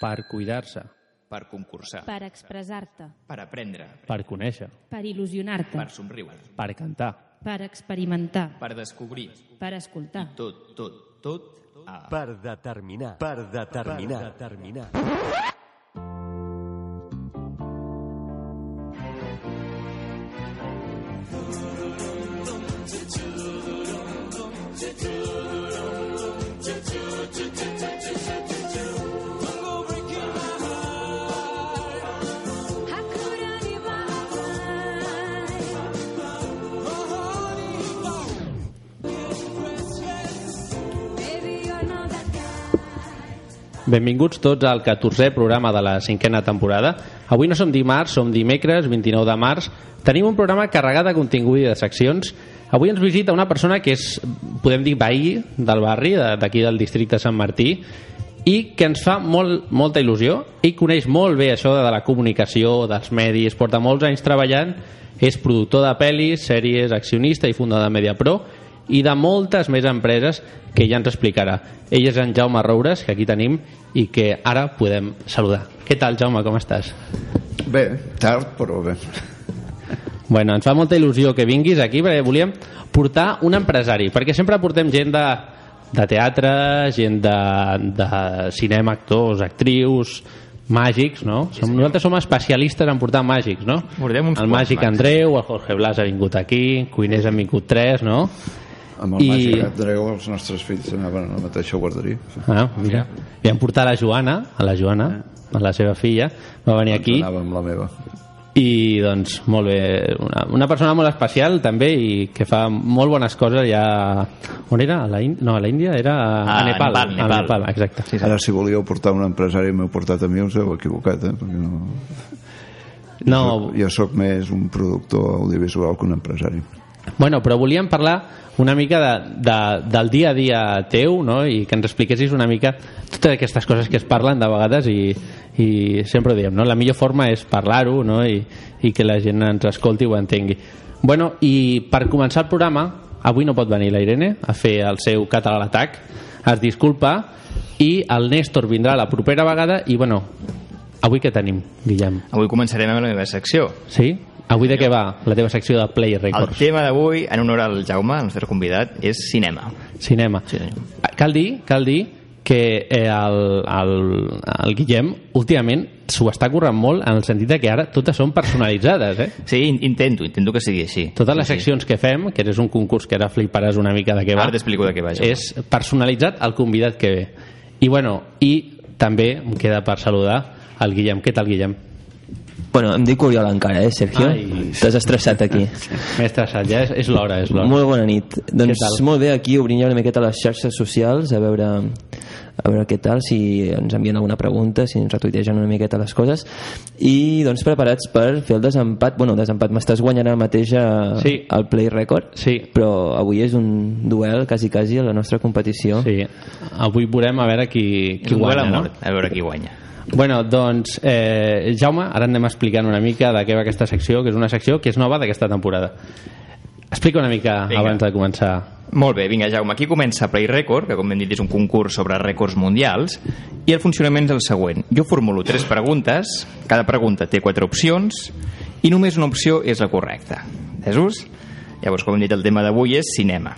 Per cuidar-se. Per concursar. Per expressar-te. Per aprendre. Per conèixer. Per il·lusionar-te. Per somriure. Per cantar. Per experimentar. Per descobrir. Per escoltar. Tot, tot, tot a... Per determinar. Per determinar. Per determinar. Benvinguts tots al 14è programa de la cinquena temporada. Avui no som dimarts, som dimecres, 29 de març. Tenim un programa carregat de contingut i de seccions. Avui ens visita una persona que és, podem dir, veí del barri, d'aquí del districte Sant Martí, i que ens fa molt, molta il·lusió. Ell coneix molt bé això de la comunicació, dels medis, porta molts anys treballant, és productor de pel·lis, sèries, accionista i fundador de Mediapro, i de moltes més empreses que ja ens explicarà. Ell és en Jaume Roures, que aquí tenim, i que ara podem saludar. Què tal, Jaume, com estàs? Bé, tard, però bé. Bueno, ens fa molta il·lusió que vinguis aquí perquè volíem portar un empresari, perquè sempre portem gent de, de teatre, gent de, de cinema, actors, actrius, màgics, no? Som, nosaltres som especialistes en portar màgics, no? Portem uns el màgic màgics. Andreu, el Jorge Blas ha vingut aquí, Cuiners han vingut tres, no? Amb el I- màgic Andreu els nostres fills anaven a la mateixa guarderia. Ah, mira. I vam portar la Joana, a la Joana, a la seva filla, va venir aquí. Anava amb la meva. i doncs molt bé una, una persona molt especial també i que fa molt bones coses ja on era? A la Ín- no, a la Índia? era a, A a Nepal, Nepal, a Nepal. Nepal exacte Sí, Ara, si volíeu portar un empresari m'heu portat a mi, us heu equivocat, eh? Perquè no... no, Jo sóc més un productor audiovisual que un empresari. Bueno, però volíem parlar una mica de, de, del dia a dia teu no? i que ens expliquessis una mica totes aquestes coses que es parlen de vegades i, i sempre ho diem, no? la millor forma és parlar-ho no? I, i que la gent ens escolti i ho entengui bueno, i per començar el programa avui no pot venir la Irene a fer el seu català a l'atac es disculpa i el Néstor vindrà la propera vegada i bueno, avui què tenim, Guillem? Avui començarem amb la meva secció. Sí? Avui de què va la teva secció de Play El Records? tema d'avui, en honor al Jaume, el nostre convidat, és cinema. Cinema. Sí, senyor. Cal dir, cal dir que eh, el, el, el Guillem últimament s'ho està currant molt en el sentit de que ara totes són personalitzades, eh? Sí, in- intento, intento que sigui així. Totes les Sí, sí. seccions que fem, que és un concurs que ara fliparàs una mica de què va, Ara t'explico de què va, és personalitzat al convidat que ve. I bueno, i també em queda per saludar el Guillem. Què tal, Guillem? Bueno, em dic Oriol encara, eh, Sergio? Ai. T'has estressat aquí. M'he estressat, ja és, és l'hora, és l'hora. Molt bona nit. Doncs molt bé, aquí obrint ja una miqueta les xarxes socials, a veure, a veure què tal, si ens envien alguna pregunta, si ens retuitegen una miqueta les coses. I doncs preparats per fer el desempat. Bueno, desempat, m'estàs guanyant ara mateix a, Sí. al Play Record, Sí. però avui és un duel quasi quasi a la nostra competició. Sí, avui veurem a veure qui, qui guanya, a no? mort, a veure qui guanya. Bueno, doncs, eh, Jaume, ara anem explicant una mica de què va aquesta secció, que és una secció que és nova d'aquesta temporada. Explica una mica Vinga. abans de començar. Molt bé, vinga, Jaume, aquí comença Play Record, que com hem dit és un concurs sobre rècords mundials, i el funcionament és el següent. Jo formulo tres preguntes, cada pregunta té quatre opcions, i només una opció és la correcta. Entesos? Llavors, com hem dit, el tema d'avui és cinema.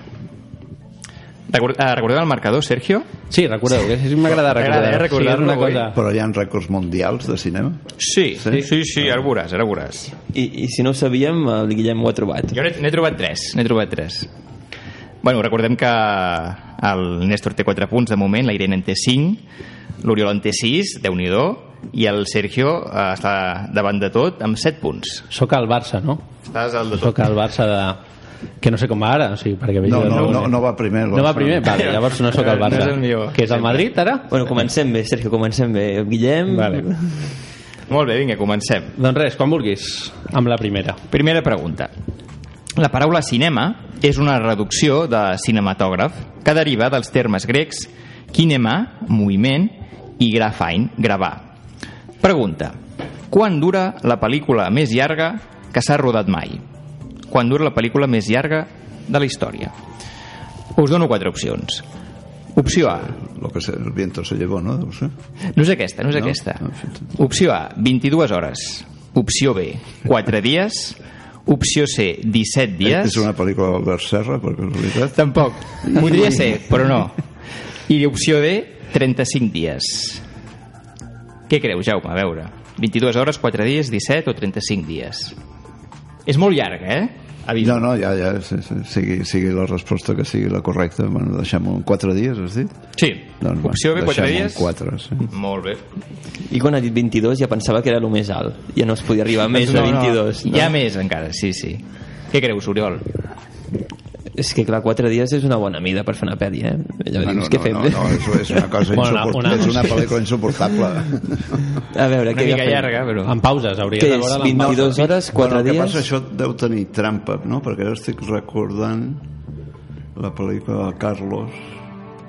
Eh, recordeu el marcador, Sergio? Sí, recordeu, que sí, m'agrada recordar. Recordar-lo, sí, una cosa... Però hi ha rècords mundials de cinema? Sí, Sí? sí, sí, sí ara ho veuràs, ara ho veuràs. I, I si no ho sabíem, el Guillem ho ha trobat. Jo n'he n'he trobat tres, n'he trobat tres. Bueno, recordem que el Néstor té 4 punts de moment, la Irene en té 5, l'Oriol en té 6, déu nhi i el Sergio eh, està davant de tot amb 7 punts. Soc al Barça, no? Estàs al de tot. Soc al Barça de... que no sé com va ara, o sigui, perquè veig No, el no, no, no va primer. el No va primer? Vale, llavors no sóc al No Barça. és el millor. Que és el Madrid, ara? Bueno, comencem bé, Sergio, comencem bé. Guillem... Vale. Molt bé, vinga, comencem. Doncs res, quan vulguis, amb la primera. Primera pregunta. La paraula cinema és una reducció de cinematògraf que deriva dels termes grecs kinema, moviment, i grafain, gravar. Pregunta. Quan dura la pel·lícula més llarga que s'ha rodat mai? Quan dura la pel·lícula més llarga de la història? Us dono quatre opcions. Opció A. Lo que el viento se llevó, no? Deu ser. No és aquesta, no és No? aquesta. Opció A, 22 hores. Opció B, 4 dies. Opció C, 17 dies. És una pel·lícula d'Albert Serra, per casualitat. Tampoc. Podria ser, però no. I opció D, 35 dies. Què creus, Jaume? A veure. 22 hores, 4 dies, 17 o 35 dies? És molt llarga, eh? Avís. No, no, ja, ja, sí, sí, sigui, sigui la resposta que sigui la correcta. Bueno, deixem-ho en 4 dies, has dit? Sí. Doncs, opció B, 4 deixem-ho dies. en 4, sí. Molt bé. I quan ha dit 22 ja pensava que era el més alt. Ja no es podia arribar més a 22. No. Hi ha més encara, sí, sí. Què creus, Oriol? És que clar, 4 dies és una bona mida per fer una pel·li, eh? No, dius, no, què no, fem? no, no, és, és una cosa Bueno, una- insuportable. una- És una pel·lícula insuportable. A veure, Una què mica llarga, però... En pauses, hauries Què de veure 22 hores, 4 bueno, el que dies? passa, això deu tenir trampa, no? Perquè ara estic recordant la pel·lícula de Carlos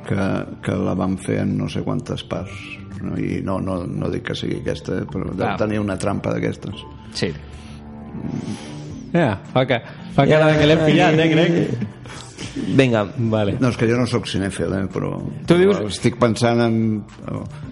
que, que la van fer en no sé quantes parts. No? I no, no, no dic que sigui aquesta, eh, però deu Ah. tenir una trampa d'aquestes. Sí. Ja, fa, que, fa cara que l'hem pillat, eh, crec. Vinga, Vale. No, és que jo no sóc cinèfil, eh, però, Tu dius- estic pensant en,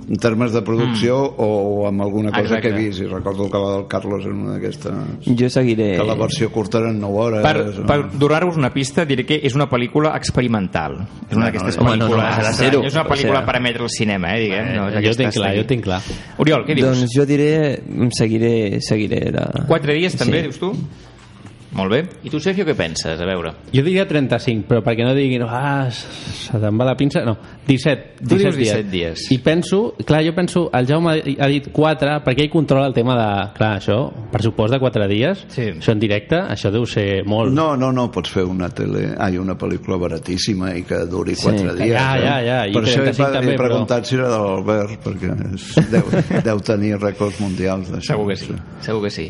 en termes de producció mm. o, o en alguna cosa Exacte. que he vist i recordo que la del Carlos era una d'aquestes jo seguiré... que la versió curta eren 9 hores Per, o- per donar-vos una pista, diré que és una pel·lícula experimental. És una d'aquestes no, no, pel·lícules... serà zero. és una O pel·lícula sea- per emetre al cinema, eh, diguem. No, jo tinc clar, jo tinc clar. Oriol, què dius? Doncs jo diré... em Seguiré, seguiré la... Quatre dies també, Sí. dius tu? Molt bé. I tu, Sergio, què penses? A veure. Jo diria 35, però perquè no diguin ah, se te'n va la pinça, no 17, Tu 17, dius dies. 17 dies. i penso, clar, jo penso el Jaume ha dit 4 perquè ell controla el tema de, clar, això, pressupost de 4 dies Sí. això en directe, això deu ser molt No, no, no, pots fer una tele... Ai, una pel·lícula baratíssima i que duri Sí, 4 que dies. ja, eh? ja, ja, i Per això he, 35 també, he però- preguntat si era de l'Albert, perquè és, deu, deu tenir rècords mundials d'això. Segur que sí. Segur que sí.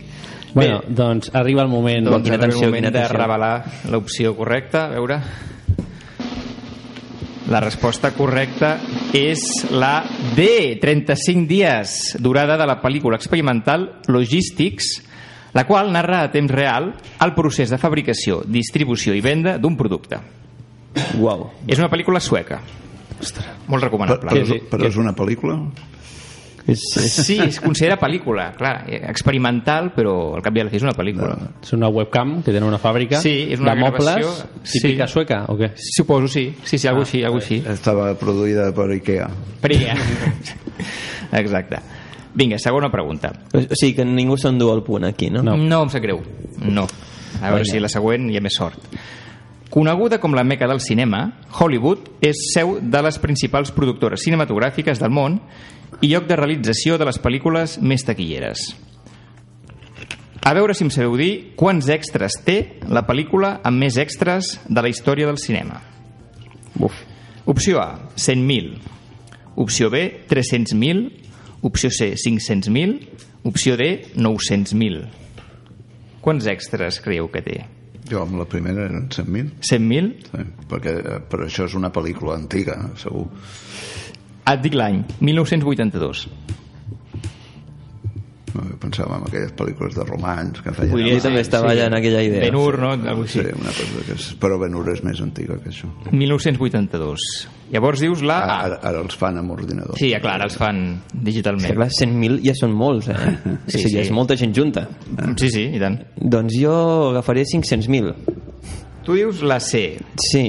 Bueno, doncs arriba el moment Doncs quina arriba el atenció, moment quina de revelar l'opció correcta. A veure... La resposta correcta és la D, 35 dies, durada de la pel·lícula experimental Logistics, la qual narra a temps real el procés de fabricació, distribució i venda d'un producte. Uau. És una pel·lícula sueca. Molt Però, recomanable. però, Sí, és, però és una pel·lícula? És, és... Sí, es considera pel·lícula, clar, experimental, però al cap i a la fi és una pel·lícula. és una webcam que tenen una fàbrica Sí, és una de mobles típica sí. sueca o què? Suposo, sí. Sí, sí, alguna així, alguna així. Estava produïda per Ikea. Per Ikea. Exacte. Vinga, segona pregunta. O sigui que ningú s'endú el punt aquí, no? No. No em sap greu. No. A veure si la següent hi ha més sort. Coneguda com la meca del cinema, Hollywood és seu de les principals productores cinematogràfiques del món i lloc de realització de les pel·lícules més taquilleres. A veure si em sabeu dir quants extras té la pel·lícula amb més extras de la història del cinema. Uf. Opció A, 100.000. Opció B, 300.000. Opció C, 500.000. Opció D, 900.000. Quants extras creieu que té? Jo amb la primera eren 100.000. 100.000? Sí, perquè eh, per això és una pel·lícula antiga, segur. Et dic l'any, 1982. No, jo pensava en aquelles pel·lícules de romans que feien... Podria Jo també estava allà en aquella idea. Ben Hur, no? Algo Sí, així. una cosa que és... Però Ben Hur és més antiga que això. 1982. Llavors dius la A. Ara, ara els fan amb ordinador. Sí, ja, clar, els fan digitalment. clar, 100.000 ja són molts, eh? Sí, sí, o sigui, sí. és molta gent junta. Sí, sí, i tant. Doncs jo agafaré 500.000. Tu dius la C. Sí.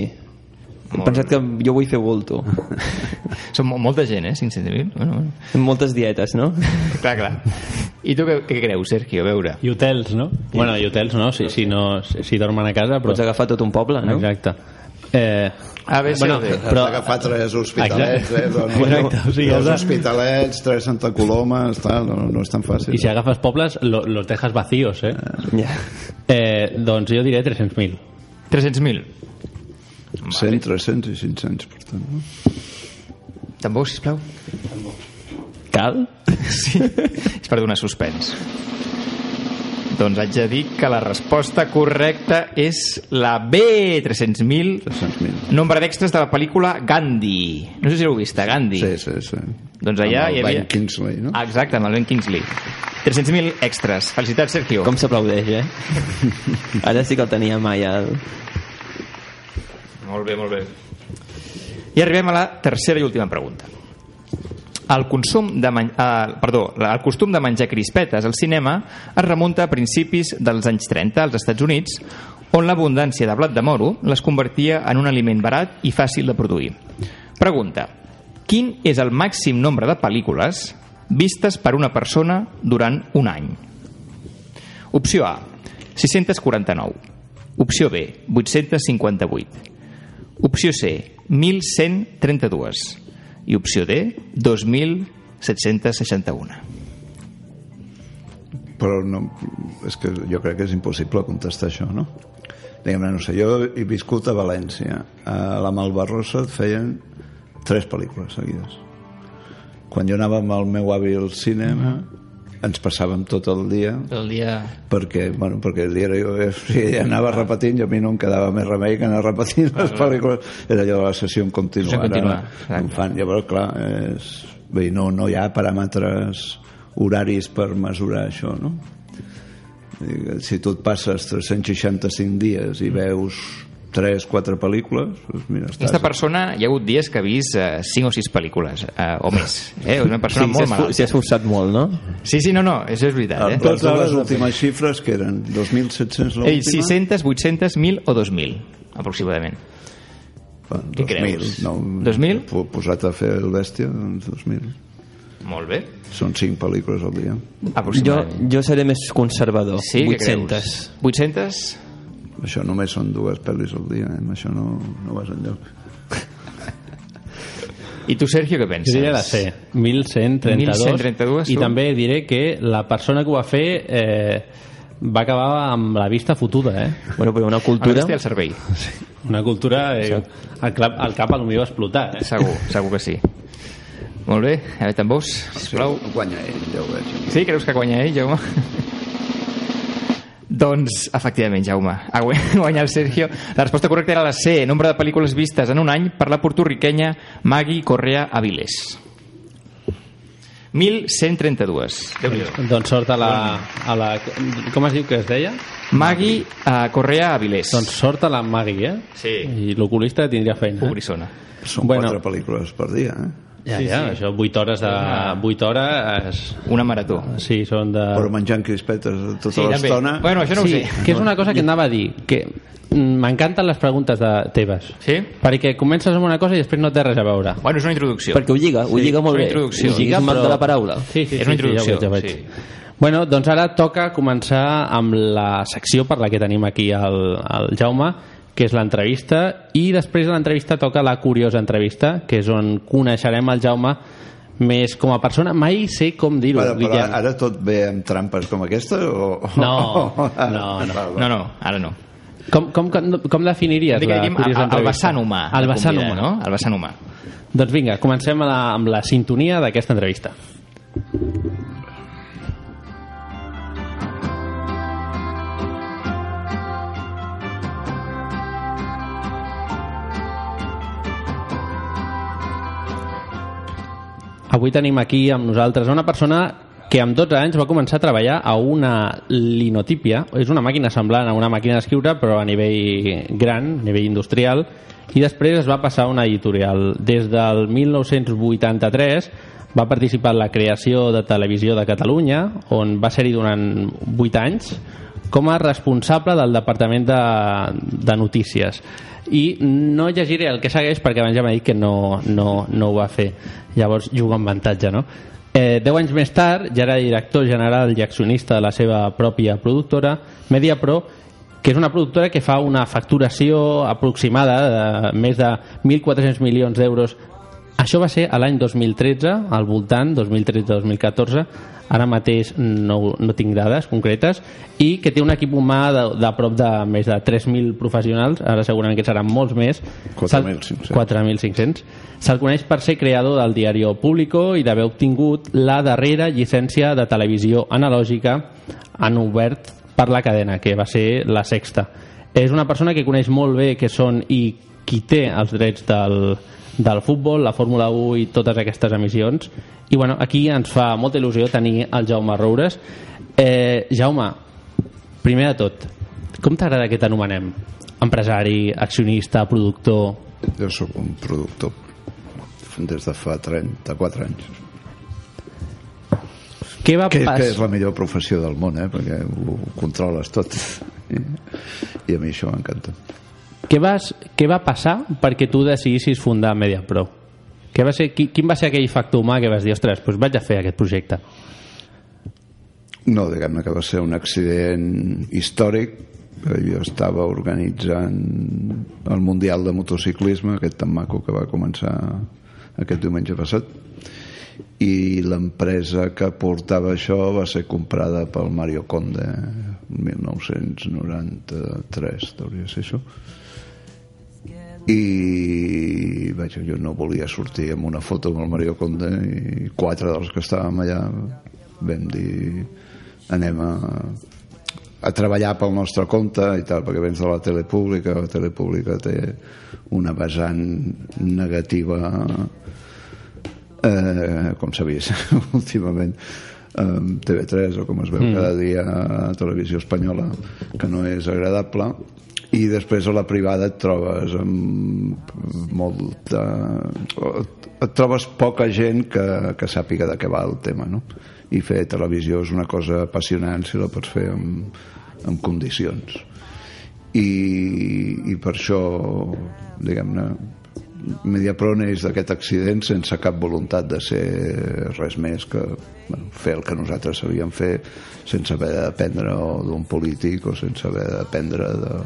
He Molt pensat que jo vull fer volto. Són mo- molta gent, eh? 500.000. Bueno, bueno. Moltes dietes, no? Clar, clar. I tu què, què creus, Sergio? A veure. I hotels, no? Bueno, i hotels no, si, si, no, si, si dormen a casa, però... Pots agafar tot un poble, no? Exacte. Eh, A, C Bueno, o D? Has Però- d'agafar tres hospitalets, Exacte. eh? Doncs, Exacte, o sigui, dos de- hospitalets, tres Santa Colomes, tal, no, no és tan fàcil. I si agafes pobles, lo, los dejas vacíos, eh? Ja. eh doncs jo diré 300.000. 300.000. 100, 300 i 500, per tant. No? Tambor, sisplau. Cal? Sí. És per donar suspens. Doncs haig de dir que la resposta correcta és la B, 300.000. 300.000. Nombre d'extras de la pel·lícula Gandhi. No sé si l'heu vist, Gandhi. Sí, sí, sí. Doncs allà Amb el hi havia... Ben Kingsley, no? Ah, exacte, amb el Ben Kingsley. 300.000 extras. Felicitats, Sergio. Com s'aplaudeix, eh? Ara sí que el tenia mai al... Molt bé, molt bé. I arribem a la tercera i última pregunta. El, consum de men... eh, perdó, el costum de menjar crispetes al cinema es remunta a principis dels anys 30 als Estats Units, on l'abundància de blat de moro les convertia en un aliment barat i fàcil de produir. Pregunta. Quin és el màxim nombre de pel·lícules vistes per una persona durant un any? Opció A, 649. Opció B, 858. Opció C, 1132. I opció D, 2761. però no, és que jo crec que és impossible contestar això, no? Diguem-ne, no sé, jo he viscut a València. A la Malvarrosa et feien tres pel·lícules seguides. Quan jo anava amb el meu avi al cinema, ens passàvem tot el dia El dia... perquè, bueno, perquè el dia jo, eh, si anava repetint, jo a mi no em quedava més remei que anar repetint les pel·lícules. Era allò de la sessió en continu. Llavors, clar, és, bé, no, no hi ha paràmetres horaris per mesurar això, no? Si tu et passes 365 dies i veus 3, 4 pel·lícules, doncs mira, estàs... Aquesta persona hi ha hagut dies que ha vist eh, 5 o 6 pel·lícules, eh, o més. Eh? És una persona Sí, molt malalta. s'ha esforçat molt, no? Sí, sí, no, no, això és veritat. Eh? Les dues últimes xifres que eren 2.700 Ell, l'última 600, 800, 1.000 o 2.000, aproximadament. Bueno, Què 2000, creus? No, 2000? po- Posat a fer el bèstia, doncs 2.000. Molt bé. Són 5 pel·lícules al dia. Jo, jo seré més conservador. Sí, què 800. creus? 800? Això només són dues pel·lis al dia, eh? això no, no vas enlloc. I tu, Sergio, què Jo penses? diria la C, 1132. 1132, I tu? també diré que la persona que ho va fer eh, va acabar amb la vista fotuda, eh? Bueno, però una cultura... al servei. Una cultura... Eh, el, cap, el cap potser va explotar, eh? Segur, segur que sí. Molt bé, a veure, tambors, sisplau. Guanya ell, ja ho veig. Sí, creus que guanya ell, Jaume? Doncs, efectivament, Jaume, ha gu- guanyat el Sergio. La resposta correcta era la C, nombre de pel·lícules vistes en un any per la portorriquenya Maggie Correa Avilés. 1132. déu nhi Doncs sort a la, a la... Com es diu que es deia? Maggie uh, Correa Avilés. Doncs sort a la Magui, eh? Sí. I l'oculista tindria feina. Eh? Pobrissona. Són Bueno. quatre pel·lícules per dia, eh? Ja, sí, ja, sí. això, 8 hores de... 8 hores... Una marató. Sí, són de... Però menjant crispetes tota Sí, l'estona... Bueno, això no sí, ho sé. que és una cosa que anava a dir, que m'encanten les preguntes de teves. Sí? Perquè comences amb una cosa i després no té res a veure. Bueno, és una introducció. Perquè ho lliga, ho Sí, lliga molt és una bé. introducció. Ho lliga però- de la paraula. Sí, sí, És una sí, sí, introducció, ja ho veig, ja ho sí. veig. Bueno, doncs ara toca començar amb la secció per la que tenim aquí el, el Jaume, que és l'entrevista, i després de l'entrevista toca la curiosa entrevista, que és on coneixerem el Jaume més com a persona. Mai sé com dir-ho, Guillem. ara tot ve amb trampes com aquesta? O... No, no, no. No, no, ara no. Com, com, com, definiries Digue, la diguem, curiosa el, el entrevista? vessant humà. El vessant humà. No? El vessant humà. Doncs vinga, comencem la, amb la sintonia d'aquesta entrevista. Avui tenim aquí amb nosaltres una persona que amb 12 anys va començar a treballar a una linotípia, és una màquina semblant a una màquina d'escriure però a nivell gran, a nivell industrial, i després es va passar a una editorial. Des del 1983 va participar en la creació de Televisió de Catalunya, on va ser-hi durant 8 anys, com a responsable del Departament de, de Notícies. I no llegiré el que segueix perquè abans ja m'ha dit que no, no, no ho va fer. Llavors juga amb avantatge, no? Eh, deu anys més tard ja era director general i accionista de la seva pròpia productora, MediaPro, que és una productora que fa una facturació aproximada de més de 1.400 milions d'euros això va ser a l'any 2013, al voltant, 2013-2014, ara mateix no, no tinc dades concretes, i que té un equip humà de, de prop de més de 3.000 professionals, ara segurament que seran molts més. 4.500. 4.500. Se'l coneix per ser creador del diari Público i d'haver obtingut la darrera llicència de televisió analògica en obert per la cadena, que va ser la sexta. És una persona que coneix molt bé què són i qui té els drets del, del futbol, la Fórmula 1 i totes aquestes emissions. I bueno, aquí ens fa molta il·lusió tenir el Jaume Roures. Eh, Jaume, primer de tot, com t'agrada que t'anomenem? Empresari, accionista, productor... Jo sóc un productor des de fa 34 anys. Què va Que, que és la millor professió del món, eh? perquè ho controles tot. I, i a mi això m'encanta. Què, vas, què va passar perquè tu decidissis fundar MediaPro? Què va ser, qui, quin va ser aquell factor humà que vas dir, ostres, doncs vaig a fer aquest projecte? No, diguem-ne que va ser un accident històric. Jo estava organitzant el Mundial de Motociclisme, aquest tan maco que va començar aquest diumenge passat, i l'empresa que portava això va ser comprada pel Mario Conde el 1993, hauria de ser això. I vaja, jo no volia sortir amb una foto amb el Mario Conde i quatre dels que estàvem allà vam dir anem a, a treballar pel nostre compte i tal, perquè vens de la tele pública, la tele pública té una vessant negativa eh, com s'ha vist últimament amb TV3 o com es veu mm. cada dia a Televisió Espanyola que no és agradable i després a la privada et trobes amb molta et trobes poca gent que, que sàpiga de què va el tema no? i fer televisió és una cosa apassionant si la pots fer amb, amb condicions i, i per això diguem-ne Mediapro neix d'aquest accident sense cap voluntat de ser res més que bueno, fer el que nosaltres sabíem fer sense haver de dependre d'un polític o sense haver de dependre de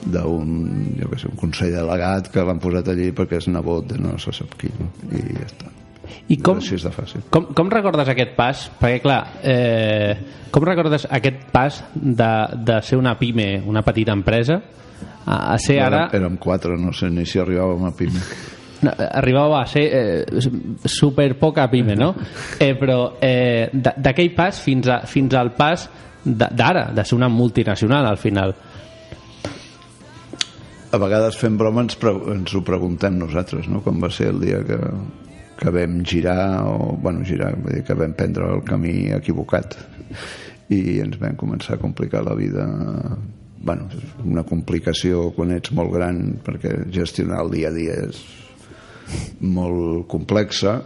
d'un jo què sé, un consell delegat que l'han posat allí perquè és nebot de no se sap qui no? i ja està I com, així és de fàcil com, com recordes aquest pas? Perquè, clar, eh, com recordes aquest pas de, de ser una pime, una petita empresa, a, a ser ara... Érem, érem quatre, no sé ni si arribàvem a PIME No, arribava a ser eh, super poca pime, no? Eh, però eh, d'aquell pas fins, a, fins al pas d'ara, de ser una multinacional al final. a vegades fem broma ens, pre ens ho preguntem nosaltres no? com va ser el dia que, que vam girar o bueno, girar, vull dir que vam prendre el camí equivocat i ens vam començar a complicar la vida bueno, és una complicació quan ets molt gran perquè gestionar el dia a dia és molt complexa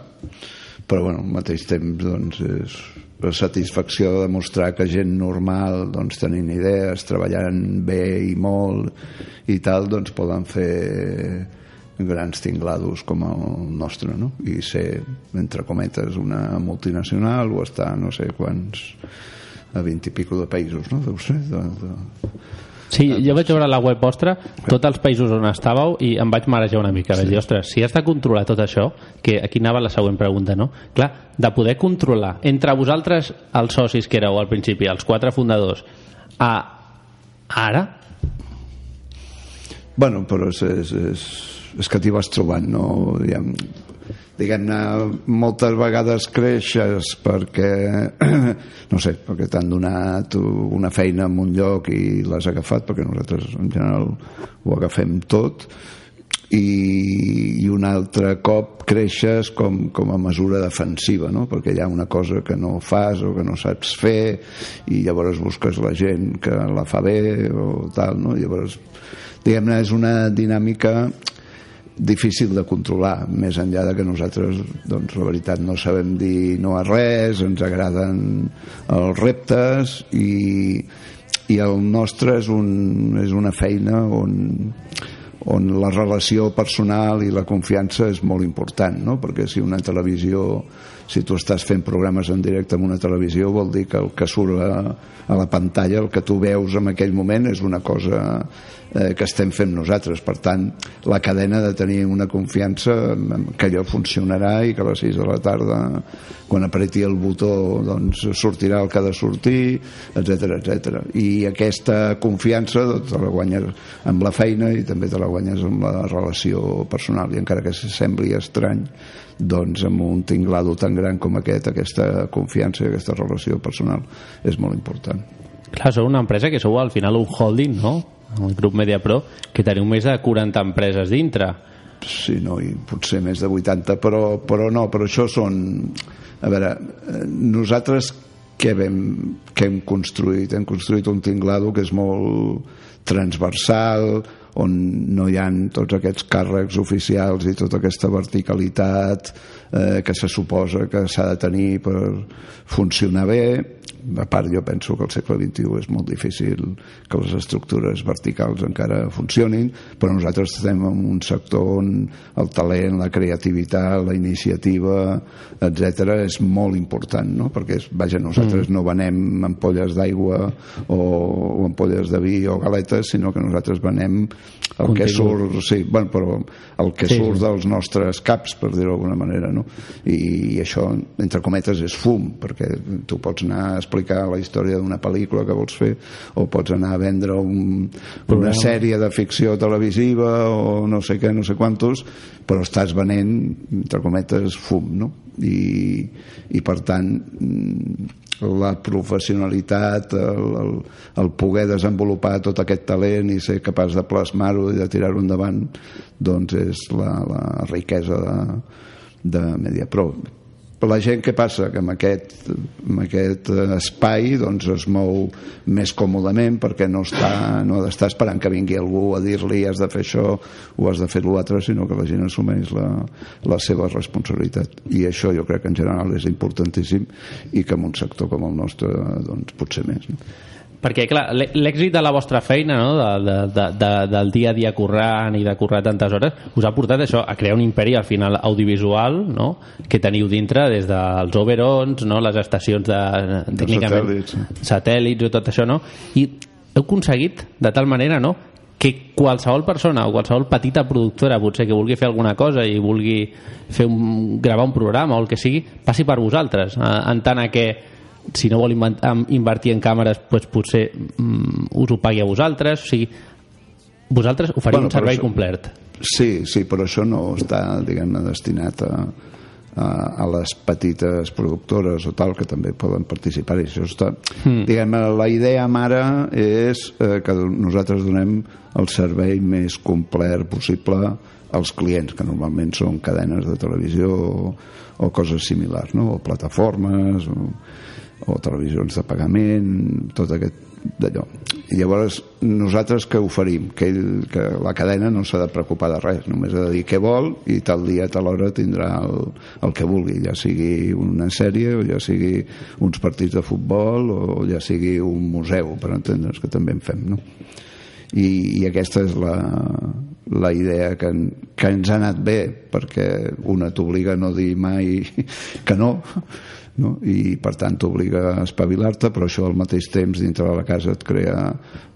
però bueno, al mateix temps doncs, és la satisfacció de demostrar que gent normal doncs, tenint idees, treballant bé i molt i tal, doncs poden fer grans tinglados com el nostre, no? I ser, entre cometes, una multinacional o estar no sé quants a 20 i pico de països, no? Deu ser, de, de... Sí, jo vaig veure la web vostra, tots els països on estàveu, i em vaig marejar una mica. Vaig dir, ostres, si has de controlar tot això, que aquí anava la següent pregunta, no? Clar, de poder controlar entre vosaltres, els socis que éreu al principi, els quatre fundadors, a ara, Bueno, però és, és, és, és que t'hi vas trobant, no? Diguem, diguem-ne, moltes vegades creixes perquè, no sé, perquè t'han donat una feina en un lloc i l'has agafat, perquè nosaltres en general ho agafem tot, i, i un altre cop creixes com, com a mesura defensiva no? perquè hi ha una cosa que no fas o que no saps fer i llavors busques la gent que la fa bé o tal, no? llavors diguem-ne és una dinàmica difícil de controlar més enllà de que nosaltres doncs la veritat no sabem dir no a res ens agraden els reptes i, i el nostre és, un, és una feina on on la relació personal i la confiança és molt important, no? perquè si una televisió, si tu estàs fent programes en directe en una televisió, vol dir que el que surt a, a la pantalla, el que tu veus en aquell moment és una cosa eh, que estem fent nosaltres. Per tant, la cadena de tenir una confiança que allò funcionarà i que a les 6 de la tarda, quan apreti el botó, doncs sortirà el que ha de sortir, etc etc. I aquesta confiança doncs, te la guanyes amb la feina i també te la guanyes amb la relació personal i encara que sembli estrany doncs amb un tinglado tan gran com aquest aquesta confiança i aquesta relació personal és molt important clar, sou una empresa que sou al final un holding, no? El grup MediaPro, que teniu més de 40 empreses dintre. sí, no, i potser més de 80 però, però no, però això són a veure, eh, nosaltres què, vam, què hem construït? Hem construït un tinglado que és molt transversal, on no hi han tots aquests càrrecs oficials i tota aquesta verticalitat eh, que se suposa que s'ha de tenir per funcionar bé a part jo penso que al segle XXI és molt difícil que les estructures verticals encara funcionin, però nosaltres estem en un sector on el talent, la creativitat, la iniciativa, etc és molt important, no? perquè vaja, nosaltres mm. no venem ampolles d'aigua o, o ampolles de vi o galetes, sinó que nosaltres venem el Contingut. que surt, sí, bueno, però el que Sí, surt dels nostres caps, per dir-ho d'alguna manera, no? I, I això, entre cometes, és fum, perquè tu pots anar a explicar la història d'una pel·lícula que vols fer, o pots anar a vendre un, una sèrie de ficció televisiva o no sé què, no sé quantos, però estàs venent, entre cometes, fum, no? I, i per tant mm, la professionalitat el, el, el poder desenvolupar tot aquest talent i ser capaç de plasmar-ho i de tirar-ho endavant doncs és la, la riquesa de, de Mediapro la gent que passa que amb aquest, amb aquest eh, espai doncs es mou més còmodament perquè no, està, no ha d'estar esperant que vingui algú a dir-li has de fer això o has de fer l'altre sinó que la gent assumeix la, la seva responsabilitat i això jo crec que en general és importantíssim i que en un sector com el nostre doncs potser més no? Perquè, clar, l'è- l'èxit de la vostra feina, no? de, de, de, de, del dia a dia currant i de currar tantes hores, us ha portat això a crear un imperi al final audiovisual no? que teniu dintre des dels overons, no? les estacions de, tècnicament, satèl·lits, satèl·lits o tot això, no? I heu aconseguit de tal manera, no?, que qualsevol persona o qualsevol petita productora potser que vulgui fer alguna cosa i vulgui fer un, gravar un programa o el que sigui, passi per vosaltres eh, en tant a que si no vol invertir en càmeres doncs potser mm, us ho pagui a vosaltres o sigui, vosaltres oferiu Bueno, un servei això- complet Sí, sí, però això no està, diguem-ne, destinat a, a, a les petites productores o tal, que també poden participar. I això està... Mm. Diguem-ne, la idea mare és eh, que nosaltres donem el servei més complet possible als clients, que normalment són cadenes de televisió o, o coses similars, no? o plataformes, o, o televisions de pagament, tot aquest d'allò. I llavors nosaltres què oferim? Que, ell, que la cadena no s'ha de preocupar de res, només ha de dir què vol i tal dia, tal hora tindrà el, el que vulgui, ja sigui una sèrie o ja sigui uns partits de futbol o ja sigui un museu, per entendre's, que també en fem, no? I, i aquesta és la, la idea que, que ens ha anat bé perquè una t'obliga a no dir mai que no no? i per tant t'obliga a espavilar-te però això al mateix temps dintre de la casa et crea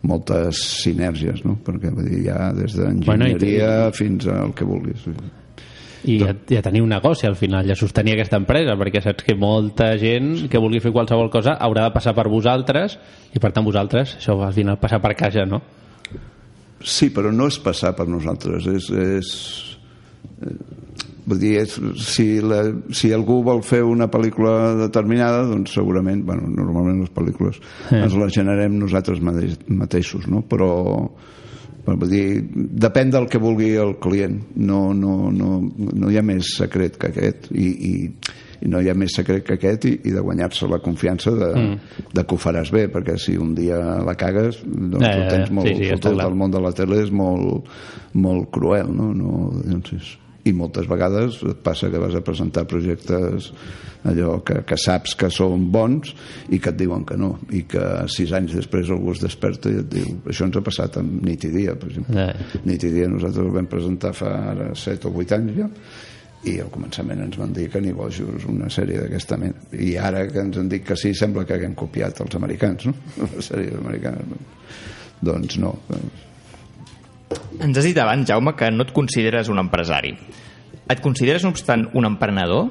moltes sinergies no? perquè vull dir, ja des d'enginyeria Bueno, fins al que vulguis i ja, ja teniu un negoci al final, ja sostenir aquesta empresa perquè saps que molta gent que vulgui fer qualsevol cosa haurà de passar per vosaltres i per tant vosaltres, això al final passar per casa, no? Sí, però no és passar per nosaltres, és... és eh, vull dir, si, la, si algú vol fer una pel·lícula determinada, doncs segurament, bueno, normalment les pel·lícules Eh. ens les generem nosaltres mateix, mateixos, no? Però, però vull dir, depèn del que vulgui el client, no, no, no, no hi ha més secret que aquest i, i, i no hi ha més secret que aquest i, i de guanyar-se la confiança de, mm. de que ho faràs bé, perquè si un dia la cagues doncs Ja, ho tens molt Sí, sí, fotut, el món de la tele és molt, molt cruel no? No, doncs és... i moltes vegades et passa que vas a presentar projectes allò que, que saps que són bons i que et diuen que no i que sis anys després algú es desperta i et diu això ens ha passat amb nit i dia per exemple. Ja. nit i dia nosaltres ho vam presentar fa ara 7 o 8 anys ja i al començament ens van dir que ni bojos una sèrie d'aquesta mena i ara que ens han dit que sí sembla que haguem copiat els americans no? les sèries americanes doncs no Ens has dit abans, Jaume, que no et consideres un empresari. Et consideres, no obstant, un emprenedor?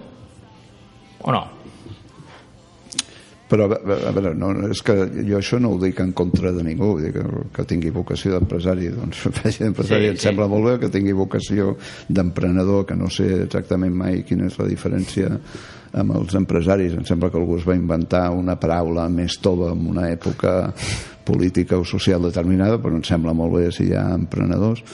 O no? però a ve- a veure, no, és que jo això no ho dic en contra de ningú vull dir que, que tingui vocació d'empresari doncs faci d'empresari, sí, em sí. sembla molt bé que tingui vocació d'emprenedor que no sé exactament mai quina és la diferència amb els empresaris em sembla que algú es va inventar una paraula més tova en una època política o social determinada però em sembla molt bé si hi ha emprenedors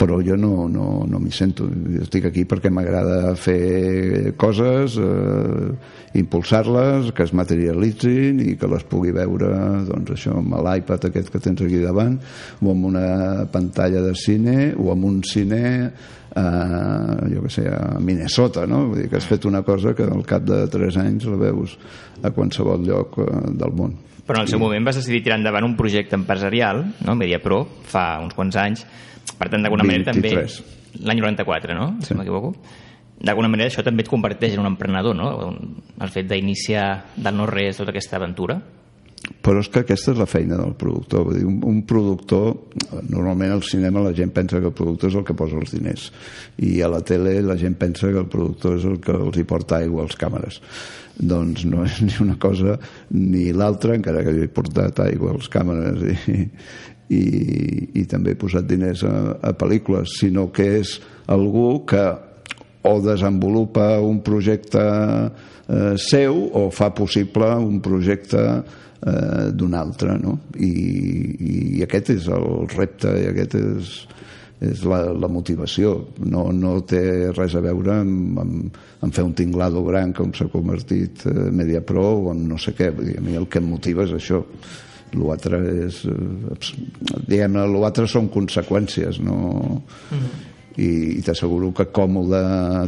però jo no, no, no m'hi sento jo estic aquí perquè m'agrada fer coses eh, impulsar-les que es materialitzin i que les pugui veure doncs això amb l'iPad aquest que tens aquí davant o amb una pantalla de cine o amb un cine eh, jo que sé, a Minnesota no? Vull dir que has fet una cosa que al cap de 3 anys la veus a qualsevol lloc eh, del món Però en el seu moment vas decidir tirar endavant un projecte empresarial, no? MediaPro, fa uns quants anys. Per tant, d'alguna manera també... 23. L'any 94, no? Sí. Si m'equivoco. D'alguna manera això també et converteix en un emprenedor, no? El fet d'iniciar del no-res tota aquesta aventura. però és que aquesta és la feina del productor vull dir, un, un productor normalment al cinema la gent pensa que el productor és el que posa els diners i a la tele la gent pensa que el productor és el que els hi porta aigua als càmeres doncs no és ni una cosa ni l'altra, encara que jo he portat aigua als càmeres i, i, i també he posat diners a, a pel·lícules, sinó que és algú que o desenvolupa un projecte eh, seu o fa possible un projecte eh, d'un altre no? I, i aquest és el repte i aquest és, és la, la motivació. No, no té res a veure amb, amb, amb fer un tinglado gran com s'ha convertit eh, Mediapro o amb no sé què. Vull dir, a mi el que em motiva és això. L'altre és eh, diguem-ne, l'altre són conseqüències no... i, i t'asseguro que còmode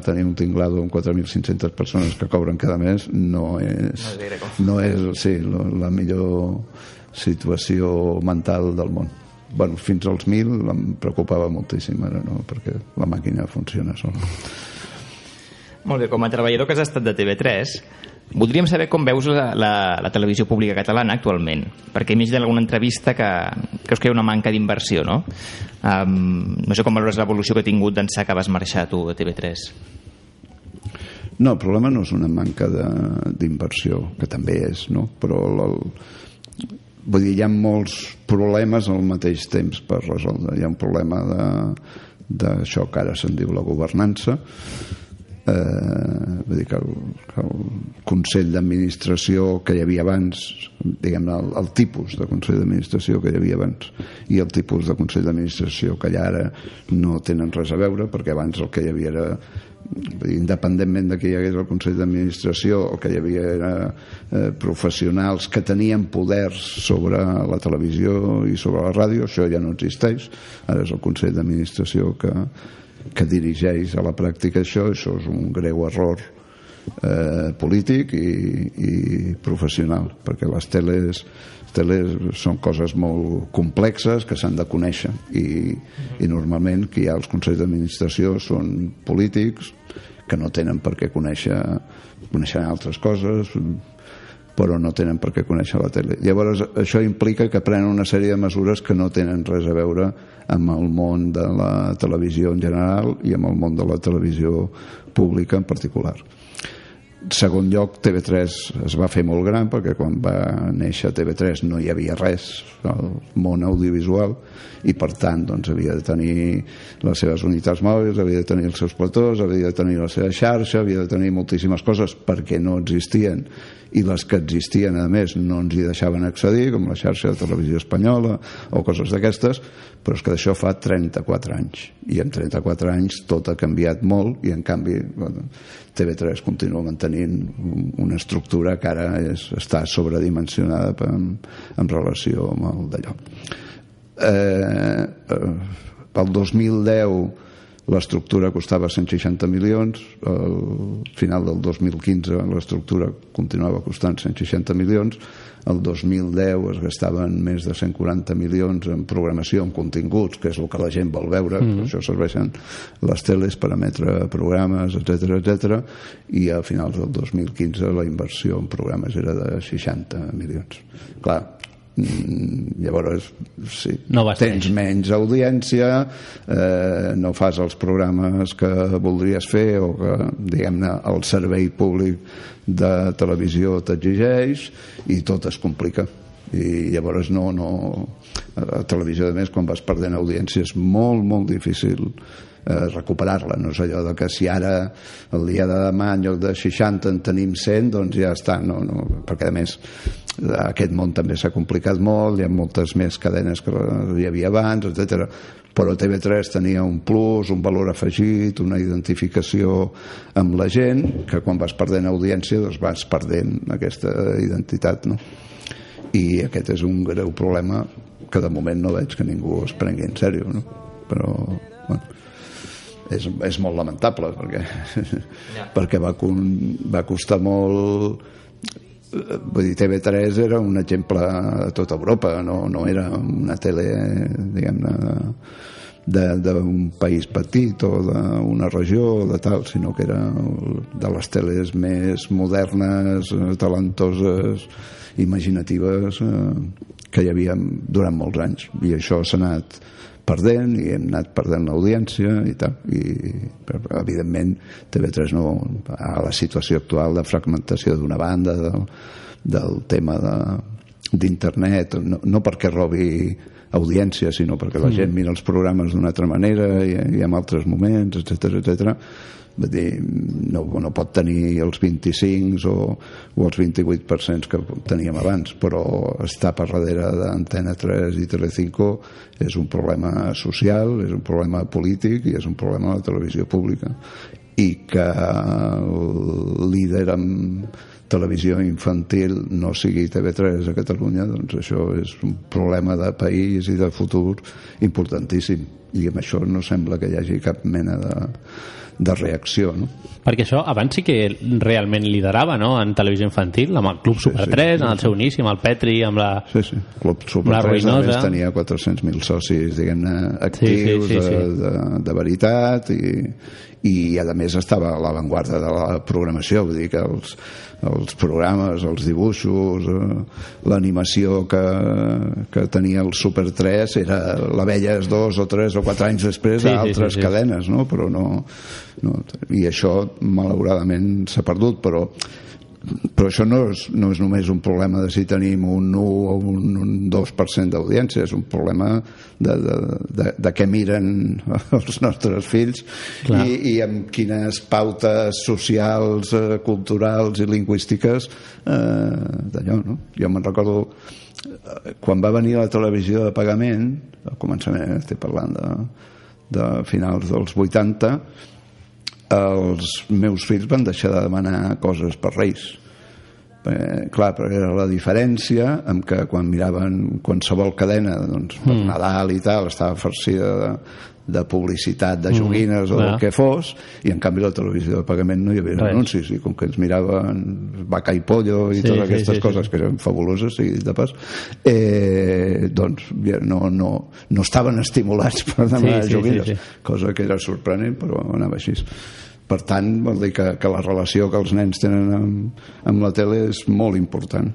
tenir un tinglado amb 4.500 persones que cobren cada mes no és, No és no és sí, la, la millor situació mental del món bueno, fins als 1.000 em preocupava moltíssim ara no, perquè la màquina funciona sola Molt bé, com a treballador que has estat de TV3, voldríem saber com veus la, la, la televisió pública catalana actualment, perquè he mig d'alguna entrevista que creus que hi ha una manca d'inversió, no? Um, no sé com valores l'evolució que ha tingut d'ençà que vas marxar tu de TV3. No, el problema no és una manca de- d'inversió, que també és, no? Però el, el, vull dir, hi ha molts problemes al mateix temps per resoldre. Hi ha un problema de d'això que ara se'n diu la governança, eh, vull dir que el, que el Consell d'Administració que hi havia abans, diguem el, el tipus de Consell d'Administració que hi havia abans i el tipus de Consell d'Administració que hi ha ara no tenen res a veure perquè abans el que hi havia era independentment de que hi hagués el Consell d'Administració o que hi havia era, eh, professionals que tenien poders sobre la televisió i sobre la ràdio, això ja no existeix. Ara és el Consell d'Administració que, que dirigeix a la pràctica això, això és un greu error eh, polític i, i professional perquè les teles, teles són coses molt complexes que s'han de conèixer i, i normalment qui hi ha als consells d'administració són polítics que no tenen per què conèixer coneixen altres coses però no tenen per què conèixer la tele. Llavors, això implica que prenen una sèrie de mesures que no tenen res a veure amb el món de la televisió en general i amb el món de la televisió pública en particular. Segon lloc, TV3 es va fer molt gran perquè quan va néixer TV3 no hi havia res al món audiovisual i per tant doncs, havia de tenir les seves unitats mòbils, havia de tenir els seus platós, havia de tenir la seva xarxa, havia de tenir moltíssimes coses perquè no existien i les que existien a més no ens hi deixaven accedir com la xarxa de televisió espanyola o coses d'aquestes però és que d'això fa 34 anys. I en 34 anys tot ha canviat molt i en canvi bueno, TV3 continua mantenint un- una estructura que ara és, està sobredimensionada en, en relació amb el d'allò. Eh, eh, pel 2010 l'estructura costava 160 milions al final del 2015 l'estructura continuava costant 160 milions el 2010 es gastaven més de 140 milions en programació, en continguts, que és el que la gent vol veure, mm -hmm. per això serveixen les teles per emetre programes, etc etc. i a finals del 2015 la inversió en programes era de 60 milions. Clar, llavors sí, No tens menys audiència eh, no fas els programes que voldries fer o que diguem-ne el servei públic de televisió t'exigeix i tot es complica. I llavors no, no a la televisió a més quan vas perdent audiència és molt molt difícil eh, recuperar-la no és allò de que si ara el dia de demà en lloc de 60 en tenim 100 doncs ja està, no, no, perquè a més aquest món també s'ha complicat molt hi ha moltes més cadenes que hi havia abans, etc. però TV3 tenia un plus, un valor afegit una identificació amb la gent que quan vas perdent audiència doncs vas perdent aquesta identitat no? i aquest és un greu problema que de moment no veig que ningú es prengui en sèrio no? però bueno, és, és molt lamentable perquè, Ja. perquè va, con, va costar molt vull dir, TV3 era un exemple a tota Europa no, no era una tele diguem-ne de- d'un país petit o d'una regió o de tal, sinó que era de les teles més modernes, talentoses, imaginatives eh, que hi havia durant molts anys i això s'ha anat perdent i hem anat perdent l'audiència i tal i però, evidentment TV3 no a la situació actual de fragmentació d'una banda del, del tema de d'internet, no, no perquè robi audiència, sinó perquè la gent mira els programes d'una altra manera i, i en altres moments, etc etc. Dir, no, no pot tenir els 25 o, o els 28% que teníem abans, però estar per darrere d'Antena 3 i Telecinco és un problema social, és un problema polític i és un problema de la televisió pública. I que el líder amb televisió infantil no sigui TV3 a Catalunya, doncs això és un problema de país i de futur importantíssim. I amb això no sembla que hi hagi cap mena de, de reacció no? Perquè això abans sí que realment liderava, no?, en televisió infantil, amb el Club Super sí, 3, en el seu inici, amb el Petri, amb la... Sí, sí. Club Super La 3 a més tenia 400.000 socis diguem-ne actius sí, sí, sí. De, de, de veritat i, i a més estava a l'avantguarda de la programació vull dir que els, els programes els dibuixos eh, l'animació que, que tenia el Super 3 era la veies dos o tres o quatre anys després Sí, sí, sí, d'altres sí, sí. cadenes no? però no, no i això malauradament s'ha perdut però però això no és, no és només un problema de si tenim un 1 o un, un 2% d'audiència, és un problema de, de, de, de què miren els nostres fills Clar. i, i amb quines pautes socials, eh, culturals i lingüístiques eh, d'allò, no? Jo me'n recordo eh, quan va venir la televisió de pagament, al començament estic parlant de, de finals dels 80, els meus fills van deixar de demanar coses per Reis eh, clar, però era la diferència amb que quan miraven qualsevol cadena doncs, per Mm. Nadal i tal estava farcida de, de publicitat de joguines o clar. del que fos i en canvi la televisió de pagament no hi havia Res. anuncis i com que ens miraven vaca i pollo i Sí, totes sí, aquestes sí, sí. coses que eren fabuloses dit de pas eh, doncs no, no, no estaven estimulats per demanar Sí, sí, joguines sí, sí. cosa que era sorprenent però anava així per tant vol dir que, que la relació que els nens tenen amb, amb la tele és molt important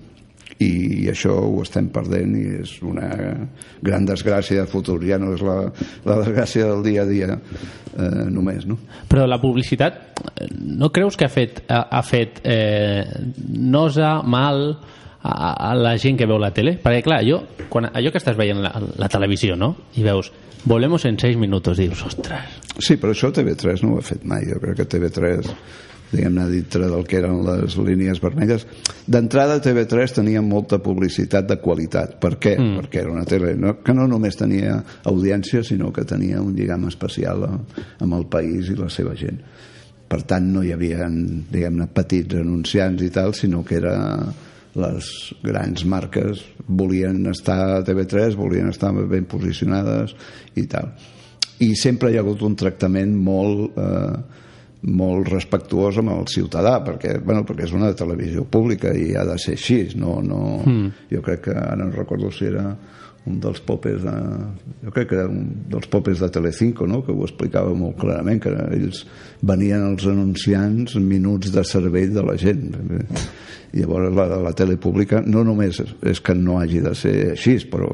i això ho estem perdent i és una gran desgràcia de futur ja no és la, la desgràcia del dia a dia eh, només no? Però la publicitat, eh, no creus que ha fet, ha, ha fet eh, nosa, mal a, a la gent que veu la tele? Perquè, clar, jo, quan, allò que estàs veient la, la televisió, no?, i veus volemos en 6 minutos, dius, ostres, Sí, però això TV3 no ho ha fet mai. Jo crec que TV3, diguem-ne, dintre del que eren les línies vermelles... D'entrada, TV3 tenia molta publicitat de qualitat. Per què? Mm. Perquè era una tele no, que no només tenia audiència, sinó que tenia un lligam especial a, amb el país i la seva gent. Per tant, no hi havia, diguem-ne, petits anunciants i tal, sinó que era les grans marques volien estar a TV3, volien estar ben posicionades i tal i sempre hi ha hagut un tractament molt eh, molt respectuós amb el ciutadà perquè, bueno, perquè és una televisió pública i ha de ser així no, no, mm. jo crec que ara no recordo si era un dels popes de, jo crec que era un dels popes de Telecinco no? que ho explicava molt clarament que ells venien els anunciants minuts de cervell de la gent i llavors la, la tele pública no només és, que no hagi de ser així però